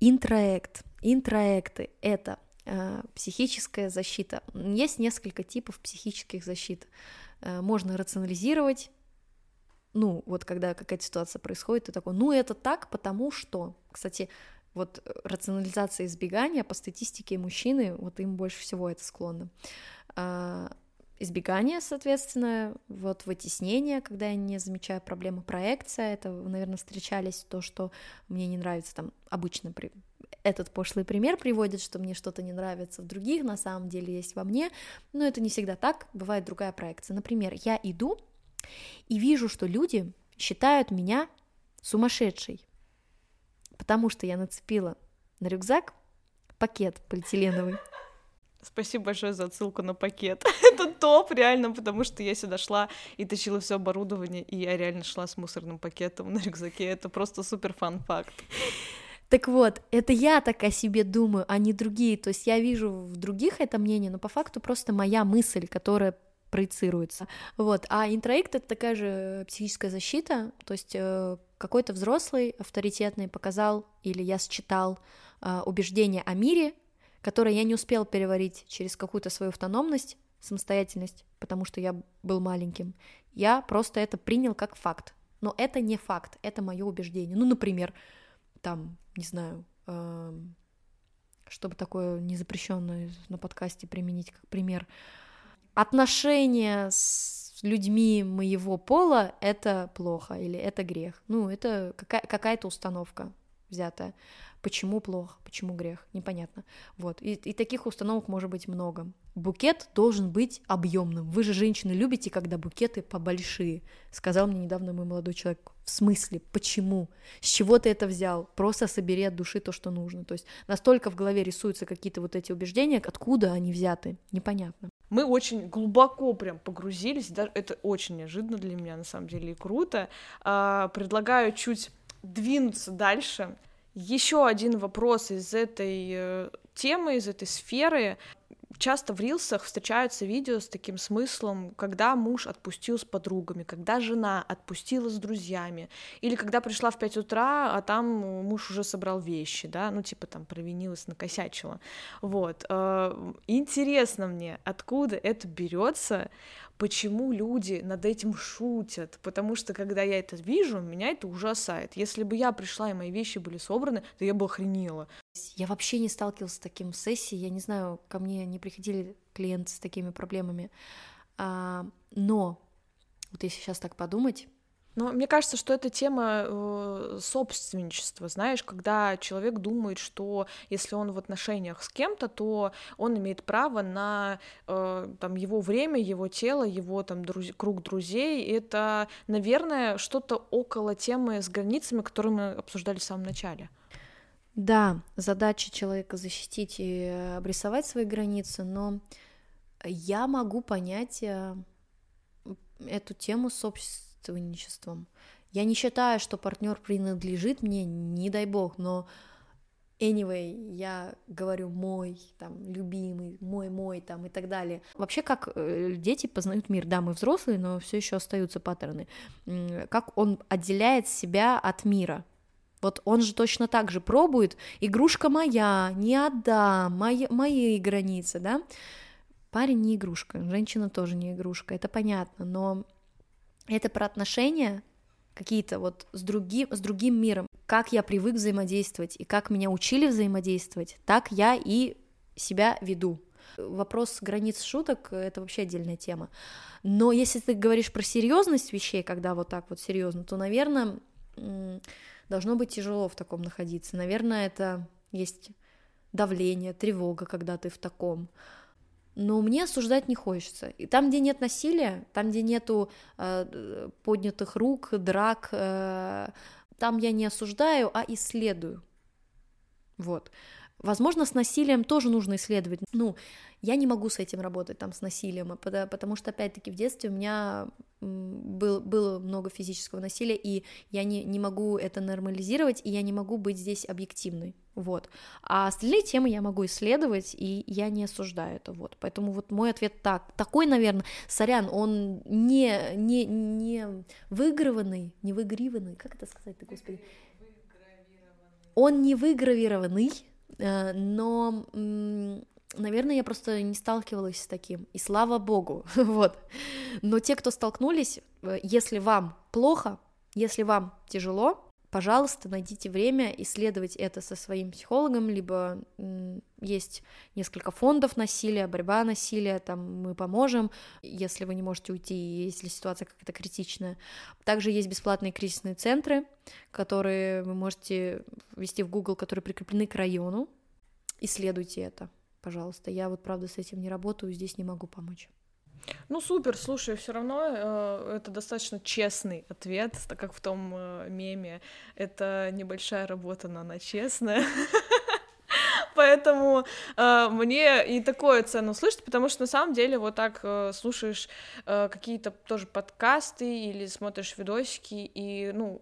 Интроект. Интроекты — это э, психическая защита. Есть несколько типов психических защит. Э, можно рационализировать, ну, вот когда какая-то ситуация происходит, ты такой, ну, это так, потому что, кстати, вот э, рационализация избегания по статистике мужчины, вот им больше всего это склонно. А, избегание, соответственно, вот вытеснение, когда я не замечаю проблемы, проекция, это, вы, наверное, встречались, то, что мне не нравится, там, обычно при этот пошлый пример приводит, что мне что-то не нравится в других, на самом деле есть во мне, но это не всегда так, бывает другая проекция. Например, я иду и вижу, что люди считают меня сумасшедшей, потому что я нацепила на рюкзак пакет полиэтиленовый. Спасибо большое за отсылку на пакет. Это топ, реально, потому что я сюда шла и тащила все оборудование, и я реально шла с мусорным пакетом на рюкзаке. Это просто супер фан-факт. Так вот, это я так о себе думаю, а не другие. То есть я вижу в других это мнение, но по факту просто моя мысль, которая проецируется. Вот. А интроект — это такая же психическая защита, то есть э, какой-то взрослый, авторитетный показал или я считал э, убеждение о мире, которое я не успел переварить через какую-то свою автономность, самостоятельность, потому что я был маленьким. Я просто это принял как факт. Но это не факт, это мое убеждение. Ну, например, там, не знаю, э, чтобы такое незапрещенное на подкасте применить как пример, отношения с людьми моего пола — это плохо или это грех. Ну, это какая- какая-то установка взятая. Почему плохо, почему грех, непонятно. Вот, и, и таких установок может быть много. Букет должен быть объемным. Вы же, женщины, любите, когда букеты побольшие. Сказал мне недавно мой молодой человек. В смысле? Почему? С чего ты это взял? Просто собери от души то, что нужно. То есть настолько в голове рисуются какие-то вот эти убеждения, откуда они взяты, непонятно. Мы очень глубоко прям погрузились, даже это очень неожиданно для меня, на самом деле, и круто. А, предлагаю чуть двинуться дальше. Еще один вопрос из этой э, темы, из этой сферы. Часто в рилсах встречаются видео с таким смыслом, когда муж отпустил с подругами, когда жена отпустила с друзьями, или когда пришла в 5 утра, а там муж уже собрал вещи, да, ну типа там провинилась, накосячила. Вот. Э, интересно мне, откуда это берется, почему люди над этим шутят, потому что когда я это вижу, меня это ужасает. Если бы я пришла и мои вещи были собраны, то я бы охренела. Я вообще не сталкивалась с таким сессией, я не знаю, ко мне не приходили клиенты с такими проблемами, а, но вот если сейчас так подумать, но мне кажется, что это тема э, собственничества, знаешь, когда человек думает, что если он в отношениях с кем-то, то он имеет право на э, там его время, его тело, его там друз... круг друзей. Это, наверное, что-то около темы с границами, которые мы обсуждали в самом начале. Да, задача человека защитить и обрисовать свои границы, но я могу понять э, эту тему собственности собственничеством. Я не считаю, что партнер принадлежит мне, не дай бог, но anyway, я говорю мой, там, любимый, мой, мой, там, и так далее. Вообще, как э, дети познают мир, да, мы взрослые, но все еще остаются паттерны. Как он отделяет себя от мира. Вот он же точно так же пробует, игрушка моя, не отдам, мои, мои границы, да. Парень не игрушка, женщина тоже не игрушка, это понятно, но это про отношения какие-то вот с другим, с другим миром. Как я привык взаимодействовать и как меня учили взаимодействовать, так я и себя веду. Вопрос границ шуток — это вообще отдельная тема. Но если ты говоришь про серьезность вещей, когда вот так вот серьезно, то, наверное, должно быть тяжело в таком находиться. Наверное, это есть давление, тревога, когда ты в таком но мне осуждать не хочется. И там, где нет насилия, там, где нету э, поднятых рук, драк, э, там я не осуждаю, а исследую. Вот. Возможно, с насилием тоже нужно исследовать. Ну, я не могу с этим работать, там, с насилием, потому что, опять-таки, в детстве у меня был, было много физического насилия, и я не, не могу это нормализировать, и я не могу быть здесь объективной, вот. А остальные темы я могу исследовать, и я не осуждаю это, вот. Поэтому вот мой ответ так. Такой, наверное, сорян, он не, не, не выигрыванный, не выигрыванный, как это сказать-то, господи? Он не выгравированный, но наверное, я просто не сталкивалась с таким, и слава богу, вот. Но те, кто столкнулись, э, если вам плохо, если вам тяжело, пожалуйста, найдите время исследовать это со своим психологом, либо есть несколько фондов насилия, борьба насилия, там мы поможем, если вы не можете уйти, если ситуация какая-то критичная. Также есть бесплатные кризисные центры, которые вы можете ввести в Google, которые прикреплены к району. Исследуйте это пожалуйста. Я вот, правда, с этим не работаю, здесь не могу помочь. Ну супер, слушай, все равно э, это достаточно честный ответ, так как в том э, меме это небольшая работа, но она честная. Поэтому э, мне и такое ценно слышать, потому что на самом деле вот так э, слушаешь э, какие-то тоже подкасты или смотришь видосики, и ну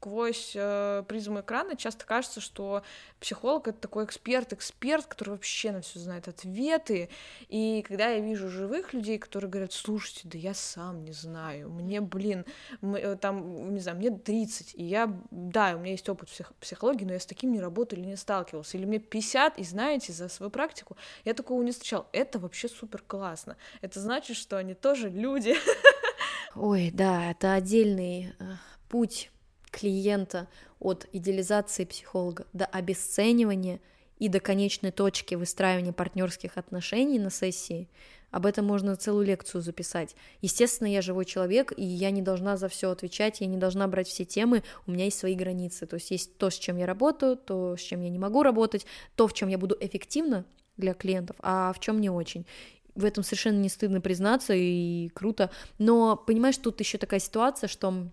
сквозь э, призму экрана часто кажется, что психолог это такой эксперт, эксперт, который вообще на все знает ответы. И когда я вижу живых людей, которые говорят, слушайте, да я сам не знаю, мне, блин, мы, э, там, не знаю, мне 30, и я, да, у меня есть опыт псих, психологии, но я с таким не работал или не сталкивался. Или мне 50, и знаете, за свою практику я такого не встречал. Это вообще супер классно. Это значит, что они тоже люди. Ой, да, это отдельный э, путь клиента от идеализации психолога до обесценивания и до конечной точки выстраивания партнерских отношений на сессии, Об этом можно целую лекцию записать. Естественно, я живой человек, и я не должна за все отвечать, я не должна брать все темы, у меня есть свои границы. То есть есть то, с чем я работаю, то, с чем я не могу работать, то, в чем я буду эффективна для клиентов, а в чем не очень в этом совершенно не стыдно признаться и круто. Но понимаешь, тут еще такая ситуация, что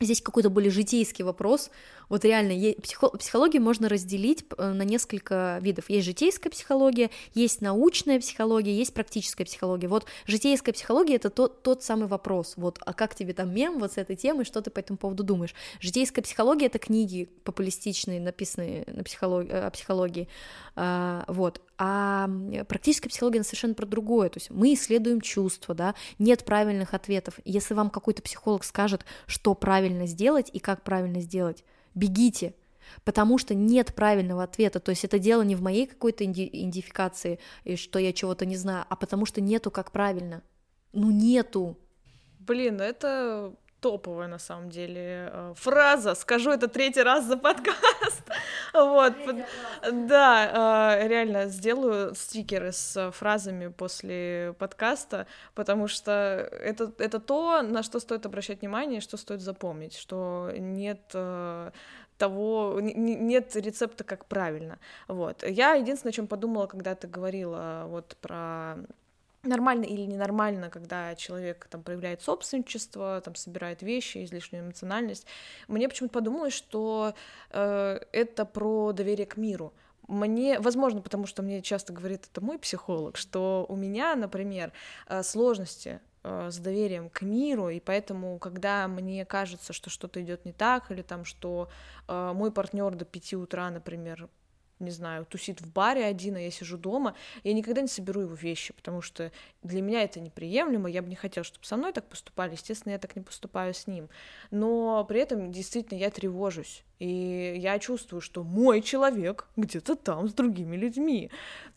Здесь какой-то более житейский вопрос. Вот реально, психо, психологию можно разделить э, на несколько видов. Есть житейская психология, есть научная психология, есть практическая психология. Вот житейская психология — это тот, тот самый вопрос. Вот, а как тебе там мем вот с этой темой, что ты по этому поводу думаешь? Житейская психология — это книги популистичные, написанные на психологии, о психологии. А, вот. А практическая психология она совершенно про другое. То есть мы исследуем чувства, да, нет правильных ответов. Если вам какой-то психолог скажет, что правильно сделать и как правильно сделать, бегите, потому что нет правильного ответа. То есть это дело не в моей какой-то идентификации, что я чего-то не знаю, а потому что нету как правильно. Ну нету. Блин, это топовая на самом деле э, фраза. Скажу это третий раз за подкаст. Вот, да, э, реально сделаю стикеры с фразами после подкаста, потому что это это то, на что стоит обращать внимание, что стоит запомнить, что нет э, того, нет рецепта, как правильно. Вот. Я единственное, о чем подумала, когда ты говорила вот про нормально или ненормально, когда человек там проявляет собственничество, там собирает вещи, излишнюю эмоциональность. Мне почему-то подумалось, что э, это про доверие к миру. Мне, возможно, потому что мне часто говорит это мой психолог, что у меня, например, э, сложности э, с доверием к миру, и поэтому, когда мне кажется, что что-то идет не так, или там, что э, мой партнер до пяти утра, например, не знаю, тусит в баре один, а я сижу дома, я никогда не соберу его вещи, потому что для меня это неприемлемо, я бы не хотела, чтобы со мной так поступали, естественно, я так не поступаю с ним, но при этом действительно я тревожусь, и я чувствую, что мой человек где-то там с другими людьми,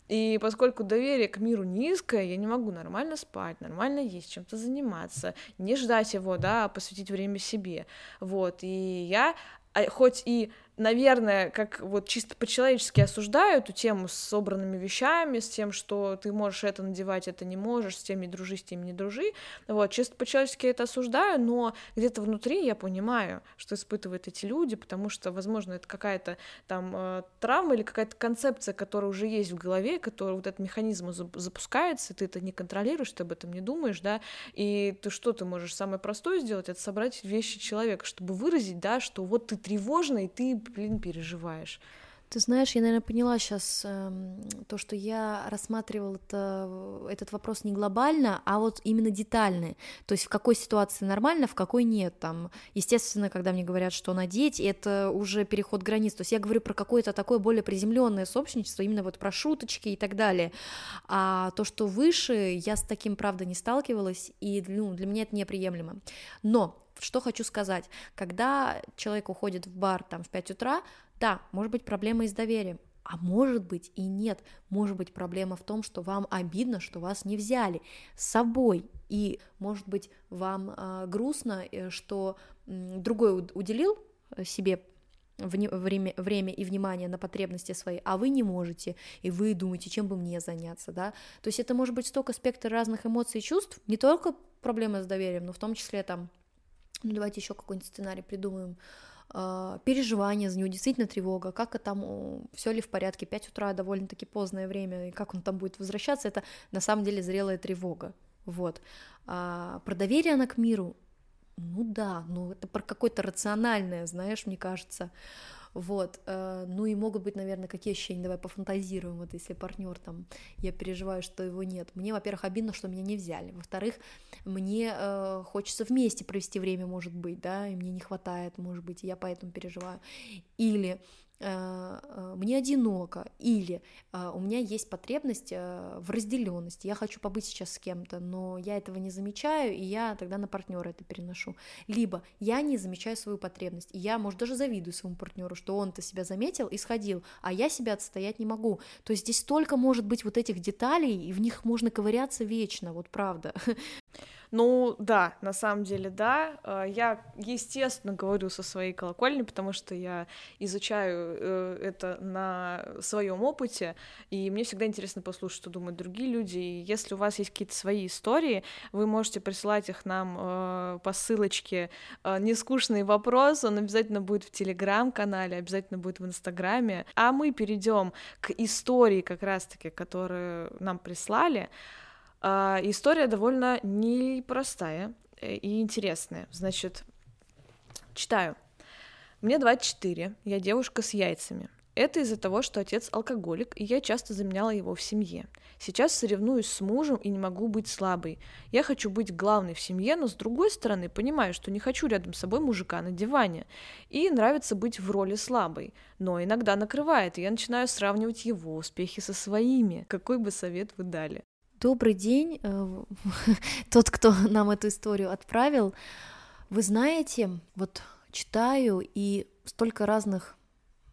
и поскольку доверие к миру низкое, я не могу нормально спать, нормально есть, чем-то заниматься, не ждать его, да, а посвятить время себе, вот, и я а, хоть и наверное, как вот чисто по-человечески осуждаю эту тему с собранными вещами, с тем, что ты можешь это надевать, это не можешь, с теми дружи, с теми не дружи. Вот, чисто по-человечески это осуждаю, но где-то внутри я понимаю, что испытывают эти люди, потому что, возможно, это какая-то там э, травма или какая-то концепция, которая уже есть в голове, которая вот этот механизм запускается, ты это не контролируешь, ты об этом не думаешь, да, и ты что ты можешь самое простое сделать, это собрать вещи человека, чтобы выразить, да, что вот ты тревожный, ты блин, переживаешь. Ты знаешь, я, наверное, поняла сейчас э, то, что я рассматривала это, этот вопрос не глобально, а вот именно детально. То есть в какой ситуации нормально, в какой нет. Там, естественно, когда мне говорят, что надеть, это уже переход границ. То есть я говорю про какое-то такое более приземленное сообщничество, именно вот про шуточки и так далее. А то, что выше, я с таким, правда, не сталкивалась, и ну, для меня это неприемлемо. Но что хочу сказать, когда человек уходит в бар там в 5 утра, да, может быть проблема и с доверием, а может быть и нет, может быть проблема в том, что вам обидно, что вас не взяли с собой, и может быть вам э, грустно, э, что э, другой уделил себе время, время и внимание на потребности свои, а вы не можете, и вы думаете, чем бы мне заняться, да, то есть это может быть столько спектр разных эмоций и чувств, не только проблема с доверием, но в том числе там ну, давайте еще какой-нибудь сценарий придумаем. Uh, переживания за него, действительно тревога, как там, все ли в порядке, 5 утра довольно-таки позднее время, и как он там будет возвращаться, это на самом деле зрелая тревога, вот. Uh, про доверие она к миру, ну да, ну это про какое-то рациональное, знаешь, мне кажется, вот, э, ну и могут быть, наверное, какие ощущения, давай пофантазируем, вот если партнер там, я переживаю, что его нет. Мне, во-первых, обидно, что меня не взяли, во-вторых, мне э, хочется вместе провести время, может быть, да, и мне не хватает, может быть, и я поэтому переживаю. Или мне одиноко, или э, у меня есть потребность в разделенности, я хочу побыть сейчас с кем-то, но я этого не замечаю, и я тогда на партнера это переношу. Либо я не замечаю свою потребность, и я, может, даже завидую своему партнеру, что он-то себя заметил и сходил, а я себя отстоять не могу. То есть здесь столько может быть вот этих деталей, и в них можно ковыряться вечно, вот правда. Ну, да, на самом деле, да. А, я, естественно, говорю со своей колокольни, потому что я изучаю э, это на своем опыте, и мне всегда интересно послушать, что думают другие люди. И если у вас есть какие-то свои истории, вы можете присылать их нам э, по ссылочке э, «Нескучный вопрос», он обязательно будет в Телеграм-канале, обязательно будет в Инстаграме. А мы перейдем к истории как раз-таки, которые нам прислали. А, история довольно непростая э, и интересная. Значит, читаю. Мне 24, я девушка с яйцами. Это из-за того, что отец алкоголик, и я часто заменяла его в семье. Сейчас соревнуюсь с мужем и не могу быть слабой. Я хочу быть главной в семье, но с другой стороны понимаю, что не хочу рядом с собой мужика на диване. И нравится быть в роли слабой. Но иногда накрывает, и я начинаю сравнивать его успехи со своими. Какой бы совет вы дали? Добрый день, э, тот, кто нам эту историю отправил. Вы знаете, вот читаю, и столько разных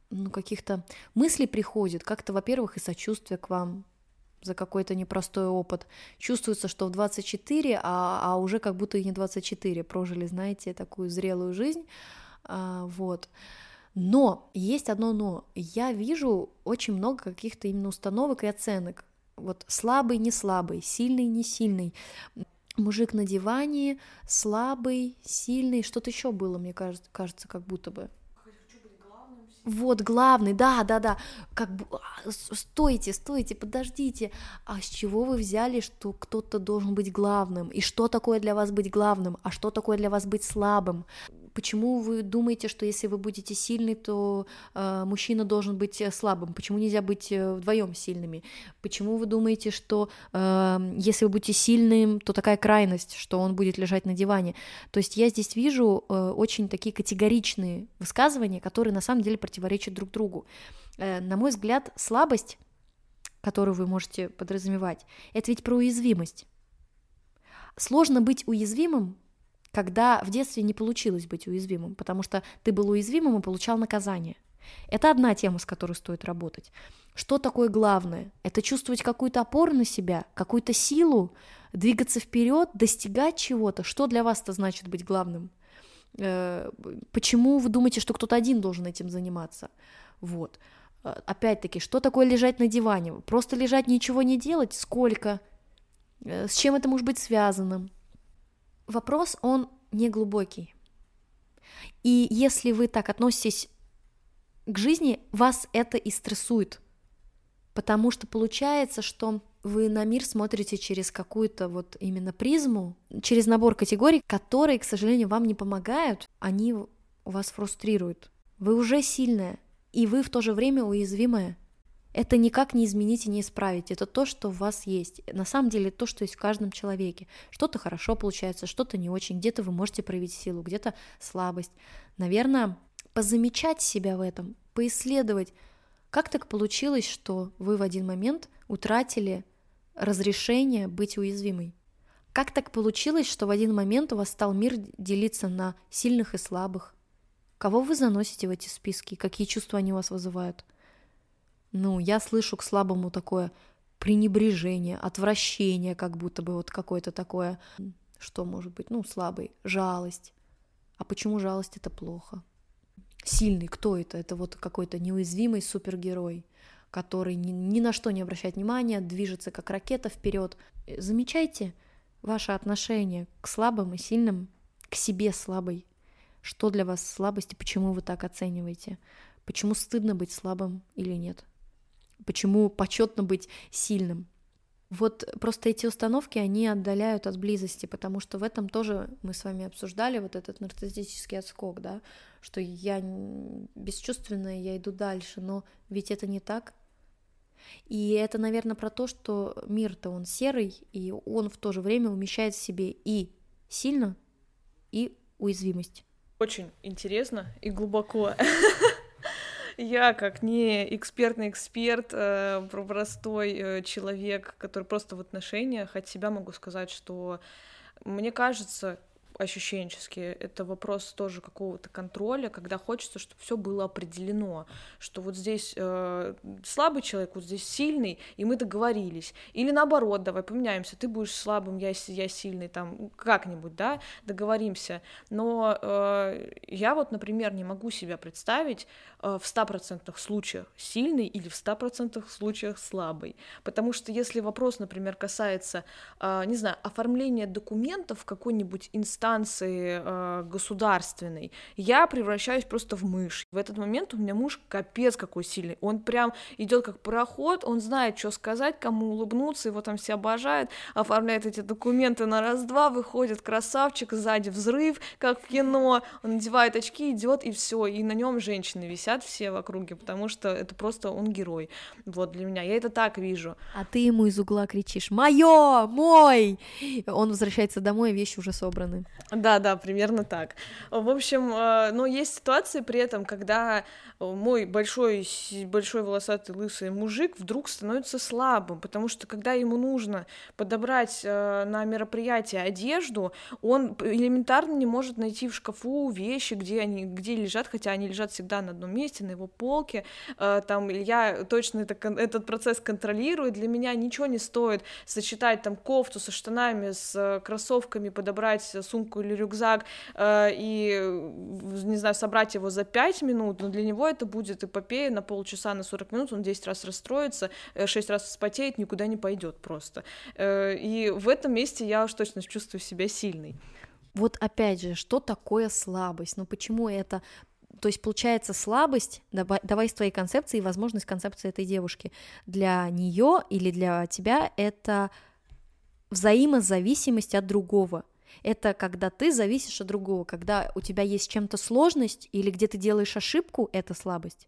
ну, каких-то мыслей приходит. Как-то, во-первых, и сочувствие к вам за какой-то непростой опыт. Чувствуется, что в 24, а, а уже как будто и не 24, прожили, знаете, такую зрелую жизнь. А, вот. Но есть одно но. Я вижу очень много каких-то именно установок и оценок вот слабый, не слабый, сильный, не сильный. Мужик на диване, слабый, сильный, что-то еще было, мне кажется, кажется, как будто бы. Вот, главный, да, да, да, как бы, а, стойте, стойте, подождите, а с чего вы взяли, что кто-то должен быть главным, и что такое для вас быть главным, а что такое для вас быть слабым, Почему вы думаете, что если вы будете сильны, то э, мужчина должен быть э, слабым? Почему нельзя быть э, вдвоем сильными? Почему вы думаете, что э, если вы будете сильным, то такая крайность, что он будет лежать на диване? То есть я здесь вижу э, очень такие категоричные высказывания, которые на самом деле противоречат друг другу. Э, на мой взгляд, слабость, которую вы можете подразумевать, это ведь про уязвимость. Сложно быть уязвимым, когда в детстве не получилось быть уязвимым, потому что ты был уязвимым и получал наказание. Это одна тема, с которой стоит работать. Что такое главное? Это чувствовать какую-то опору на себя, какую-то силу, двигаться вперед, достигать чего-то. Что для вас это значит быть главным? Э, почему вы думаете, что кто-то один должен этим заниматься? Вот. Э, опять-таки, что такое лежать на диване? Просто лежать, ничего не делать? Сколько? Э, с чем это может быть связано? Вопрос, он не глубокий. И если вы так относитесь к жизни, вас это и стрессует. Потому что получается, что вы на мир смотрите через какую-то вот именно призму, через набор категорий, которые, к сожалению, вам не помогают, они вас фрустрируют. Вы уже сильная, и вы в то же время уязвимая это никак не изменить и не исправить. Это то, что у вас есть. На самом деле то, что есть в каждом человеке. Что-то хорошо получается, что-то не очень. Где-то вы можете проявить силу, где-то слабость. Наверное, позамечать себя в этом, поисследовать, как так получилось, что вы в один момент утратили разрешение быть уязвимой. Как так получилось, что в один момент у вас стал мир делиться на сильных и слабых? Кого вы заносите в эти списки? Какие чувства они у вас вызывают? Ну, я слышу к слабому такое пренебрежение, отвращение, как будто бы вот какое-то такое, что может быть, ну, слабый, жалость. А почему жалость это плохо? Сильный, кто это? Это вот какой-то неуязвимый супергерой, который ни, ни на что не обращает внимания, движется как ракета вперед. Замечайте ваше отношение к слабым и сильным, к себе слабой. Что для вас слабость и почему вы так оцениваете? Почему стыдно быть слабым или нет? Почему почетно быть сильным? Вот просто эти установки, они отдаляют от близости, потому что в этом тоже мы с вами обсуждали вот этот нарциссический отскок, да, что я бесчувственная, я иду дальше, но ведь это не так. И это, наверное, про то, что мир-то он серый, и он в то же время умещает в себе и сильно, и уязвимость. Очень интересно и глубоко. Я, как не экспертный эксперт, э, простой э, человек, который просто в отношениях, от себя могу сказать, что мне кажется, ощущенчески, это вопрос тоже какого-то контроля, когда хочется, чтобы все было определено, что вот здесь э, слабый человек, вот здесь сильный, и мы договорились. Или наоборот, давай поменяемся, ты будешь слабым, я, я сильный, там как-нибудь, да, договоримся. Но э, я вот, например, не могу себя представить э, в 100% случаях сильный или в 100% случаях слабый. Потому что если вопрос, например, касается, э, не знаю, оформления документов в какой-нибудь инстанции э, государственной, я превращаюсь просто в мышь. В этот момент у меня муж капец какой сильный. Он прям идет как пароход, он знает, что сказать, кому улыбнуться, его там все обожают, оформляет эти документы на раз-два, выходит красавчик, сзади взрыв, как в кино, он надевает очки, идет и все, и на нем женщины висят все в округе, потому что это просто он герой. Вот для меня, я это так вижу. А ты ему из угла кричишь: "Мое, мой!" Он возвращается домой, вещи уже собраны. Да, да, примерно так. В общем, э, но есть ситуации при этом, когда мой большой, большой волосатый лысый мужик вдруг становится слабым, потому что когда ему нужно подобрать э, на мероприятие одежду, он элементарно не может найти в шкафу вещи, где они, где лежат, хотя они лежат всегда на одном месте, на его полке, э, там я точно это, этот процесс контролирую, для меня ничего не стоит сочетать там кофту со штанами, с э, кроссовками, подобрать сумку или рюкзак и, не знаю, собрать его за пять минут, но для него это будет эпопея на полчаса, на 40 минут, он 10 раз расстроится, 6 э, раз вспотеет, никуда не пойдет просто. Э, и в этом месте я уж точно чувствую себя сильной. Вот опять же, что такое слабость? Ну почему это то есть получается слабость, давай, давай с твоей концепции, возможность концепции этой девушки для нее или для тебя это взаимозависимость от другого это когда ты зависишь от другого, когда у тебя есть чем-то сложность или где ты делаешь ошибку, это слабость.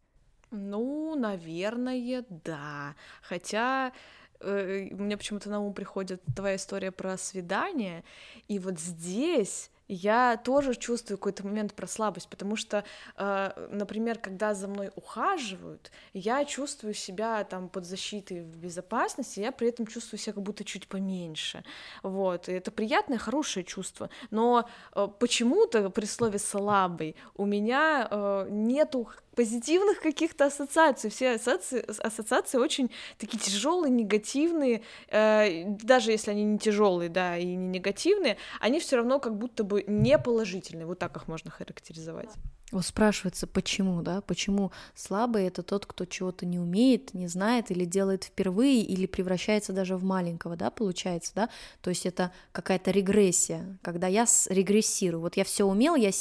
Ну, наверное, да. Хотя э, мне почему-то на ум приходит твоя история про свидание, и вот здесь я тоже чувствую какой-то момент про слабость, потому что, э, например, когда за мной ухаживают, я чувствую себя там под защитой в безопасности, я при этом чувствую себя как будто чуть поменьше, вот, и это приятное, хорошее чувство, но э, почему-то при слове «слабый» у меня э, нету позитивных каких-то ассоциаций. Все ассоциации, ассоциации очень такие тяжелые, негативные, э, даже если они не тяжелые, да, и не негативные, они все равно как будто бы не положительные. Вот так их можно характеризовать. Вот спрашивается, почему, да, почему слабый это тот, кто чего-то не умеет, не знает или делает впервые, или превращается даже в маленького, да, получается, да, то есть это какая-то регрессия, когда я регрессирую, вот я все умел, я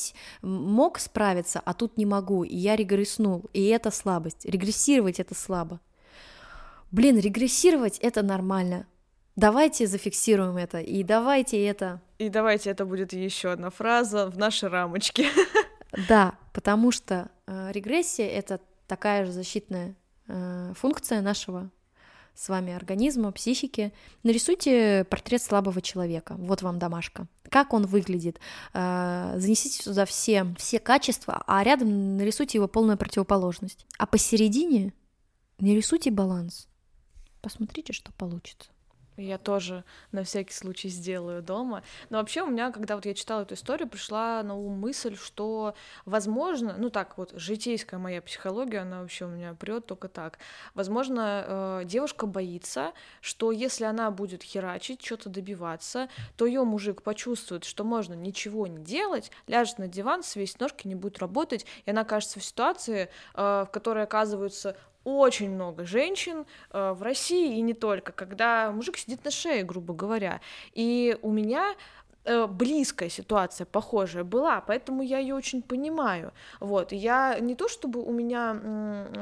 мог справиться, а тут не могу, и я регресснул, и это слабость, регрессировать это слабо. Блин, регрессировать это нормально, давайте зафиксируем это, и давайте это... И давайте это будет еще одна фраза в нашей рамочке. Да, потому что э, регрессия это такая же защитная э, функция нашего с вами организма, психики. Нарисуйте портрет слабого человека. Вот вам домашка. Как он выглядит? Э, занесите сюда все, все качества, а рядом нарисуйте его полную противоположность. А посередине нарисуйте баланс. Посмотрите, что получится. Я тоже на всякий случай сделаю дома. Но вообще у меня, когда вот я читала эту историю, пришла на ум мысль, что, возможно, ну так вот, житейская моя психология, она вообще у меня прет только так. Возможно, э, девушка боится, что если она будет херачить, что-то добиваться, то ее мужик почувствует, что можно ничего не делать, ляжет на диван, свесит ножки, не будет работать, и она окажется в ситуации, э, в которой оказываются очень много женщин э, в России и не только, когда мужик сидит на шее, грубо говоря. И у меня близкая ситуация, похожая была, поэтому я ее очень понимаю. Вот, я не то чтобы у меня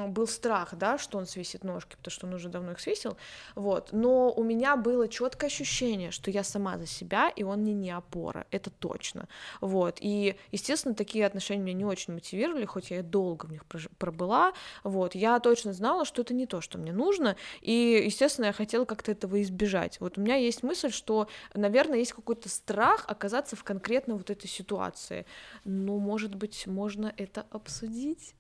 был страх, да, что он свесит ножки, потому что он уже давно их свесил, вот, но у меня было четкое ощущение, что я сама за себя, и он мне не опора, это точно, вот, и, естественно, такие отношения меня не очень мотивировали, хоть я и долго в них пробыла, вот, я точно знала, что это не то, что мне нужно, и, естественно, я хотела как-то этого избежать. Вот у меня есть мысль, что, наверное, есть какой-то страх, страх оказаться в конкретно вот этой ситуации. Ну, может быть, можно это обсудить?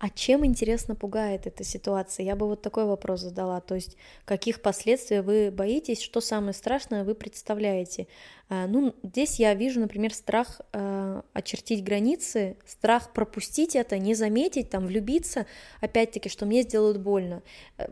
А чем, интересно, пугает эта ситуация? Я бы вот такой вопрос задала. То есть, каких последствий вы боитесь, что самое страшное вы представляете? А, ну, здесь я вижу, например, страх э, очертить границы, страх пропустить это, не заметить, там, влюбиться, опять-таки, что мне сделают больно, э,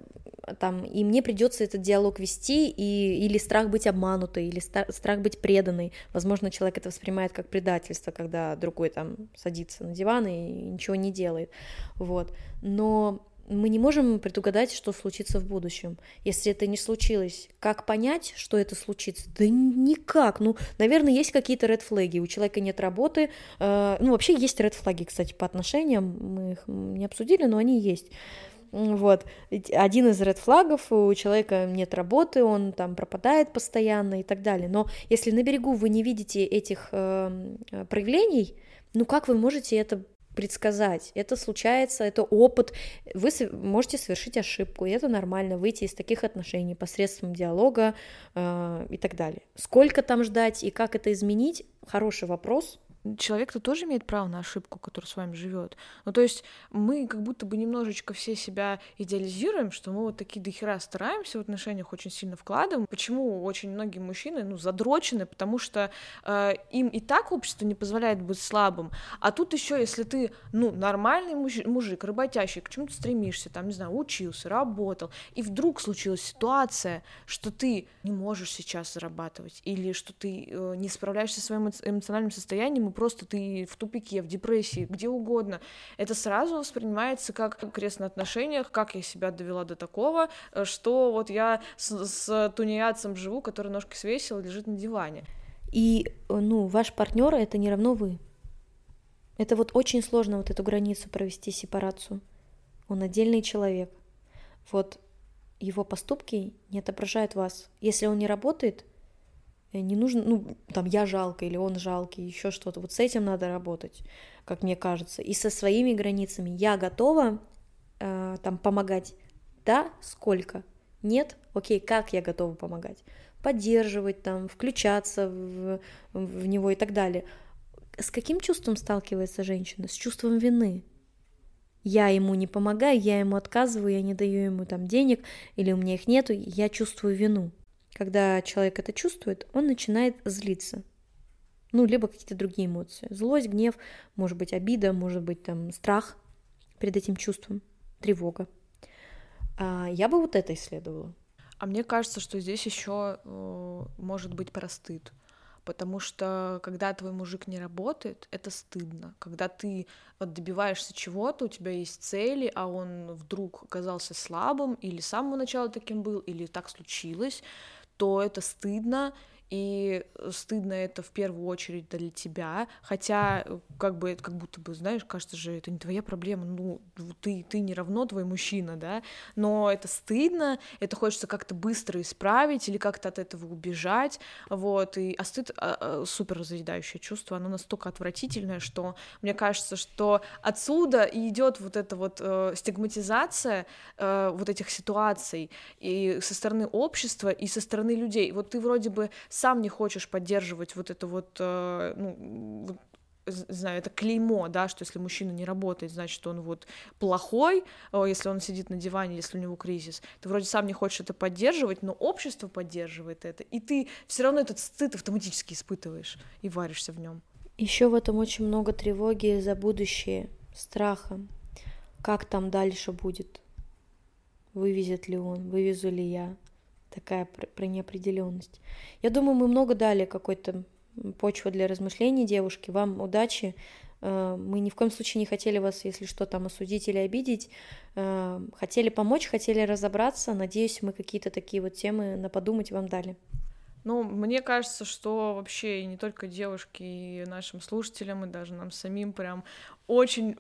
там, и мне придется этот диалог вести, и, или страх быть обманутой, или страх быть преданной. Возможно, человек это воспринимает как предательство, когда другой там садится на диван и ничего не делает, вот. Но мы не можем предугадать, что случится в будущем. Если это не случилось, как понять, что это случится? Да никак. Ну, наверное, есть какие-то ред флаги. У человека нет работы. Э, ну, вообще есть ред флаги, кстати, по отношениям. Мы их не обсудили, но они есть. Вот. Один из ред флагов, у человека нет работы, он там пропадает постоянно и так далее. Но если на берегу вы не видите этих э, проявлений, ну как вы можете это предсказать. Это случается, это опыт. Вы можете совершить ошибку, и это нормально, выйти из таких отношений посредством диалога э, и так далее. Сколько там ждать и как это изменить? Хороший вопрос человек-то тоже имеет право на ошибку, который с вами живет. Ну, то есть мы как будто бы немножечко все себя идеализируем, что мы вот такие дохера стараемся в отношениях, очень сильно вкладываем. Почему очень многие мужчины, ну, задрочены, потому что э, им и так общество не позволяет быть слабым, а тут еще, если ты, ну, нормальный муж, мужик, работящий, к чему ты стремишься, там, не знаю, учился, работал, и вдруг случилась ситуация, что ты не можешь сейчас зарабатывать, или что ты э, не справляешься со своим эмоциональным состоянием, и просто ты в тупике, в депрессии, где угодно, это сразу воспринимается как крест на отношениях, как я себя довела до такого, э, что вот я с, с тунеядцем живу, который ножки свесил, лежит на диване. И, ну, ваш партнер это не равно вы. Это вот очень сложно вот эту границу провести, сепарацию. Он отдельный человек. Вот его поступки не отображают вас. Если он не работает, Э, не нужно, ну, там, я жалко или он жалкий, еще что-то. Вот с этим надо работать, как мне кажется. И со своими границами я готова э, там помогать. Да, сколько? Нет? Окей, как я готова помогать? Поддерживать там, включаться в, в него и так далее. С каким чувством сталкивается женщина? С чувством вины. Я ему не помогаю, я ему отказываю, я не даю ему там денег, или у меня их нету, я чувствую вину. Когда человек это чувствует, он начинает злиться. Ну, либо какие-то другие эмоции. Злость, гнев, может быть, обида, может быть, там, страх перед этим чувством, тревога. А я бы вот это исследовала. А мне кажется, что здесь еще э, может быть про стыд. Потому что когда твой мужик не работает, это стыдно. Когда ты добиваешься чего-то, у тебя есть цели, а он вдруг оказался слабым, или с самого начала таким был, или так случилось, то это стыдно, и стыдно это в первую очередь для тебя, хотя э, как бы как будто бы, знаешь, кажется же, это не твоя проблема, ну, ты, ты не равно твой мужчина, да, но это стыдно, это хочется как-то быстро исправить или как-то от этого убежать, вот, и, а стыд а, а, супер разъедающее чувство, оно настолько отвратительное, что мне кажется, что отсюда идет вот эта вот э, стигматизация э, вот этих ситуаций и со стороны общества, и со стороны людей, вот ты вроде бы сам не хочешь поддерживать вот это вот, э, ну, знаю, это клеймо, да, что если мужчина не работает, значит, он вот плохой, если он сидит на диване, если у него кризис. Ты вроде сам не хочешь это поддерживать, но общество поддерживает это, и ты все равно этот стыд автоматически испытываешь и варишься в нем. Еще в этом очень много тревоги за будущее, страха. Как там дальше будет? Вывезет ли он, вывезу ли я? Такая про неопределенность. Я думаю, мы много дали какой-то почвы для размышлений девушки. Вам удачи. Э, мы ни в коем случае не хотели вас, если что, там осудить или обидеть. Э, хотели помочь, хотели разобраться. Надеюсь, мы какие-то такие вот темы на подумать вам дали. Ну, мне кажется, что вообще не только девушки, и нашим слушателям, и даже нам самим прям очень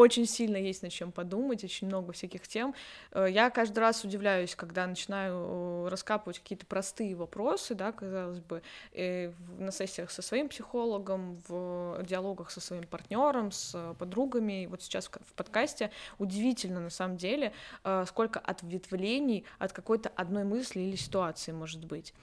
очень сильно есть над чем подумать, очень много всяких тем. Э, я каждый раз удивляюсь, когда начинаю э, раскапывать какие-то простые вопросы, да, казалось бы, э, на сессиях со своим психологом, в диалогах со своим партнером, с подругами, и вот сейчас в подкасте удивительно на самом деле, сколько ответвлений от какой-то одной мысли или ситуации может быть.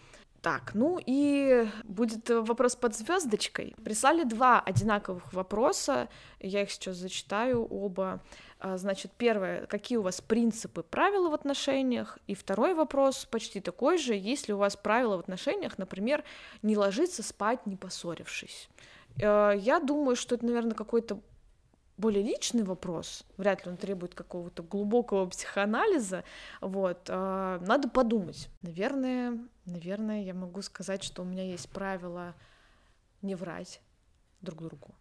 Так, ну и будет вопрос под звездочкой. Прислали два одинаковых вопроса, я их сейчас зачитаю оба. А, значит, первое, какие у вас принципы, правила в отношениях? И второй вопрос почти такой же, есть ли у вас правила в отношениях, например, не ложиться спать, не поссорившись? Э, я думаю, что это, наверное, какой-то более личный вопрос, вряд ли он требует какого-то глубокого психоанализа, вот, э, надо подумать. Наверное, наверное, я могу сказать, что у меня есть правило не врать друг другу.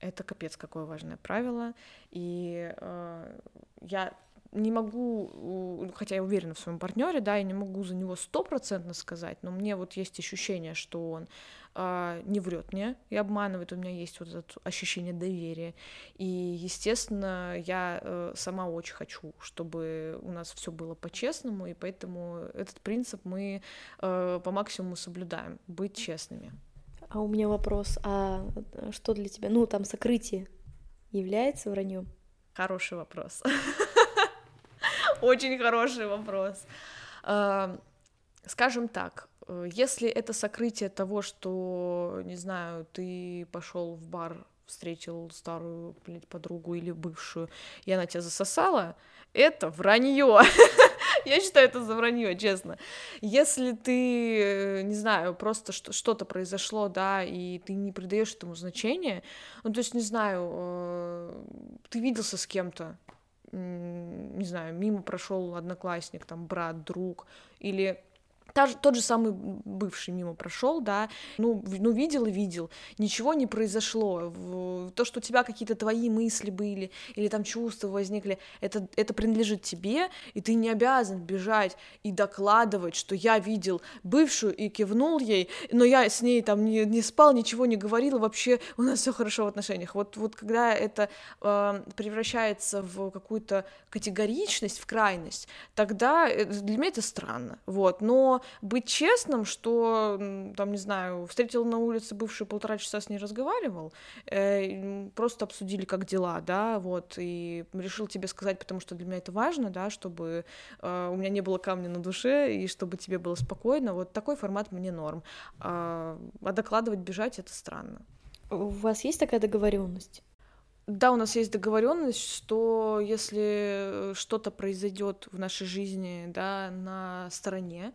Это капец какое важное правило, и э, я не могу, хотя я уверена в своем партнере, да, я не могу за него стопроцентно сказать, но мне вот есть ощущение, что он э, не врет мне и обманывает, у меня есть вот это ощущение доверия, и естественно я э, сама очень хочу, чтобы у нас все было по-честному, и поэтому этот принцип мы э, по максимуму соблюдаем, быть честными. А у меня вопрос, а что для тебя, ну там сокрытие является враньем? Хороший вопрос. Очень хороший вопрос. Скажем так, э, если это сокрытие того, что, не знаю, ты пошел в бар, встретил старую блядь, подругу или бывшую, и она тебя засосала, это вранье. Я считаю это за вранье, честно. Если ты, э, не знаю, просто что-то произошло, да, и ты не придаешь этому значения, ну, то есть, не знаю, э, ты виделся с кем-то, не знаю, мимо прошел одноклассник, там, брат, друг, или Та тот же самый бывший мимо прошел, да, ну, ну, видел и видел, ничего не произошло, то, что у тебя какие-то твои мысли были, или там чувства возникли, это, это принадлежит тебе, и ты не обязан бежать и докладывать, что я видел бывшую и кивнул ей, но я с ней там не, не спал, ничего не говорил, вообще у нас все хорошо в отношениях. Вот, вот когда это э, превращается в какую-то категоричность, в крайность, тогда э, для меня это странно, вот, но быть честным, что, там, не знаю, встретил на улице бывшую полтора часа с ней разговаривал, э, просто обсудили, как дела, да, вот, и решил тебе сказать, потому что для меня это важно, да, чтобы э, у меня не было камня на душе, и чтобы тебе было спокойно, вот такой формат мне норм. А, а докладывать, бежать — это странно. У вас есть такая договоренность? Да, у нас есть договоренность, что если что-то произойдет в нашей жизни, да, на стороне,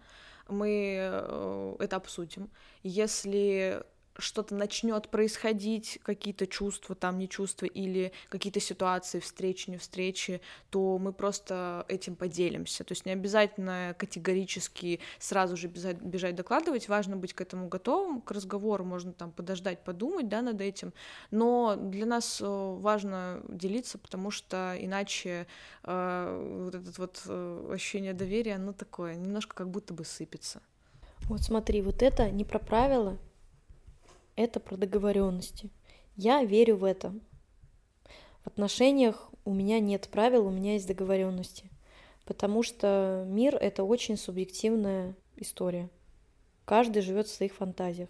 мы э, это обсудим. Если что-то начнет происходить, какие-то чувства, там не чувства, или какие-то ситуации, встречи, не встречи, то мы просто этим поделимся. То есть не обязательно категорически сразу же бежать докладывать, важно быть к этому готовым, к разговору можно там подождать, подумать, да, над этим, но для нас э, важно делиться, потому что иначе э, вот это вот э, ощущение доверия, оно такое, немножко как будто бы сыпется. Вот смотри, вот это не про правила, это про договоренности. Я верю в это. В отношениях у меня нет правил, у меня есть договоренности. Потому что мир это очень субъективная история. Каждый живет в своих фантазиях.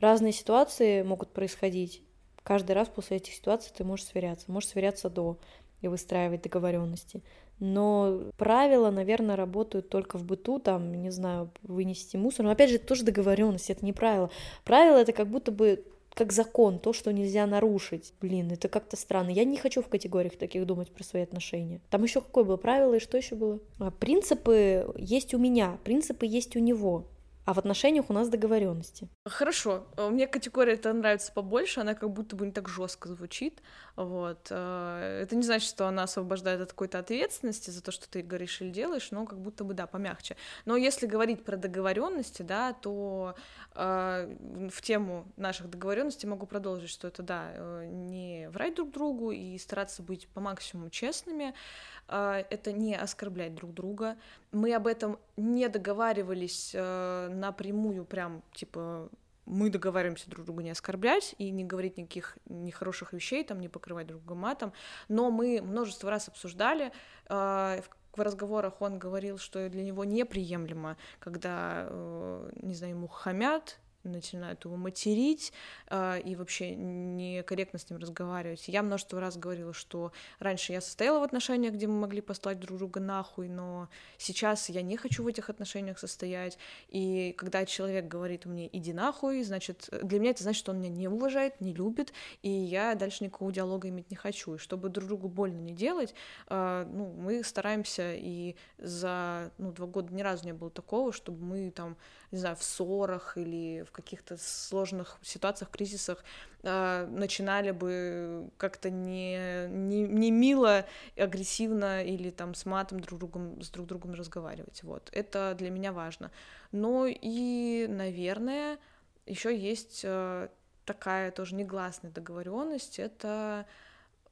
Разные ситуации могут происходить. Каждый раз после этих ситуаций ты можешь сверяться. Можешь сверяться до и выстраивать договоренности. Но правила, наверное, работают только в быту, там, не знаю, вынести мусор. Но опять же, это тоже договоренность, это не правило. Правило это как будто бы как закон, то, что нельзя нарушить. Блин, это как-то странно. Я не хочу в категориях таких думать про свои отношения. Там еще какое было правило и что еще было? А, принципы есть у меня, принципы есть у него. А в отношениях у нас договоренности. Хорошо. Э, мне категория это нравится побольше, она как будто бы не так жестко звучит. Вот. Э, это не значит, что она освобождает от какой-то ответственности за то, что ты говоришь или делаешь, но как будто бы, да, помягче. Но если говорить про договоренности, да, то э, в тему наших договоренностей могу продолжить, что это, да, э, не врать друг другу и стараться быть по максимуму честными, э, это не оскорблять друг друга. Мы об этом не договаривались э, напрямую, прям типа мы договариваемся друг друга не оскорблять и не говорить никаких нехороших вещей, там, не покрывать друг друга матом, но мы множество раз обсуждали, э, в разговорах он говорил, что для него неприемлемо, когда, э, не знаю, ему хамят, начинают его материть э, и вообще некорректно с ним разговаривать. Я множество раз говорила, что раньше я состояла в отношениях, где мы могли послать друг друга нахуй, но сейчас я не хочу в этих отношениях состоять. И когда человек говорит мне «иди нахуй», значит, для меня это значит, что он меня не уважает, не любит, и я дальше никакого диалога иметь не хочу. И чтобы друг другу больно не делать, э, ну, мы стараемся, и за ну, два года ни разу не было такого, чтобы мы там, не знаю, в ссорах или в каких-то сложных ситуациях, кризисах э, начинали бы как-то не, не, не мило, агрессивно или там с матом друг другом, с друг другом разговаривать. Вот. Это для меня важно. Но и, наверное, еще есть э, такая тоже негласная договоренность, это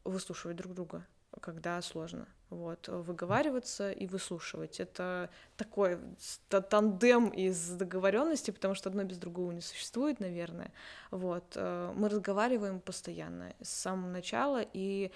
выслушивать друг друга, когда сложно вот, выговариваться и выслушивать. Это такой тандем из договоренности, потому что одно без другого не существует, наверное. Вот, э, мы разговариваем постоянно с самого начала, и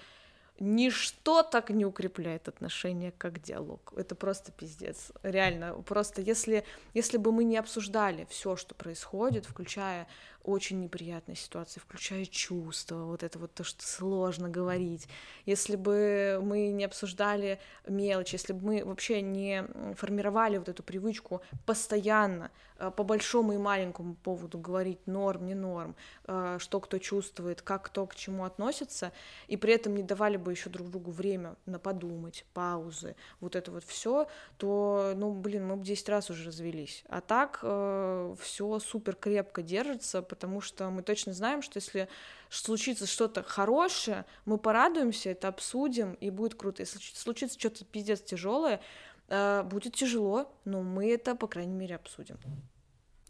ничто так не укрепляет отношения, как диалог. Это просто пиздец. Реально, просто если, если бы мы не обсуждали все, что происходит, включая очень неприятные ситуации, включая чувства, вот это вот то, что сложно говорить. Если бы мы не обсуждали мелочи, если бы мы вообще не формировали вот эту привычку постоянно э, по большому и маленькому поводу говорить норм, не норм, э, что кто чувствует, как кто к чему относится, и при этом не давали бы еще друг другу время на подумать, паузы, вот это вот все, то, ну, блин, мы бы 10 раз уже развелись. А так э, все супер крепко держится, потому что мы точно знаем, что если случится что-то хорошее, мы порадуемся, это обсудим, и будет круто. Если случится что-то пиздец тяжелое, э, будет тяжело, но мы это, по крайней мере, обсудим.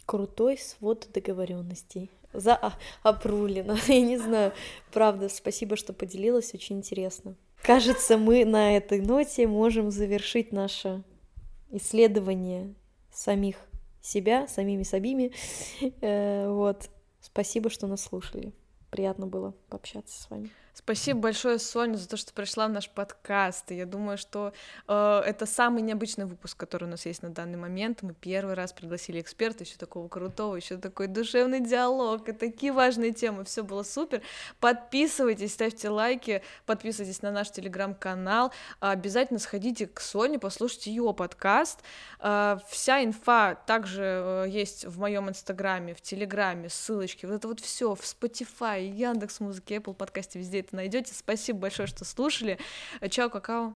Крутой свод договоренностей. За Апрулина. Я не знаю. Правда, спасибо, что поделилась, очень интересно. Кажется, мы на этой ноте можем завершить наше исследование самих себя, самими собими. Э, вот. Спасибо, что нас слушали. Приятно было пообщаться с вами. Спасибо большое, Соня, за то, что пришла в наш подкаст. Я думаю, что э, это самый необычный выпуск, который у нас есть на данный момент. Мы первый раз пригласили эксперта, еще такого крутого, еще такой душевный диалог, и такие важные темы. Все было супер. Подписывайтесь, ставьте лайки, подписывайтесь на наш телеграм-канал. Обязательно сходите к Соне, послушайте ее подкаст. Э, вся инфа также э, есть в моем инстаграме, в телеграме, ссылочки. Вот это вот все в Spotify, Яндекс Музыке, Apple подкасте, везде это найдете. Спасибо большое, что слушали. Чао, какао.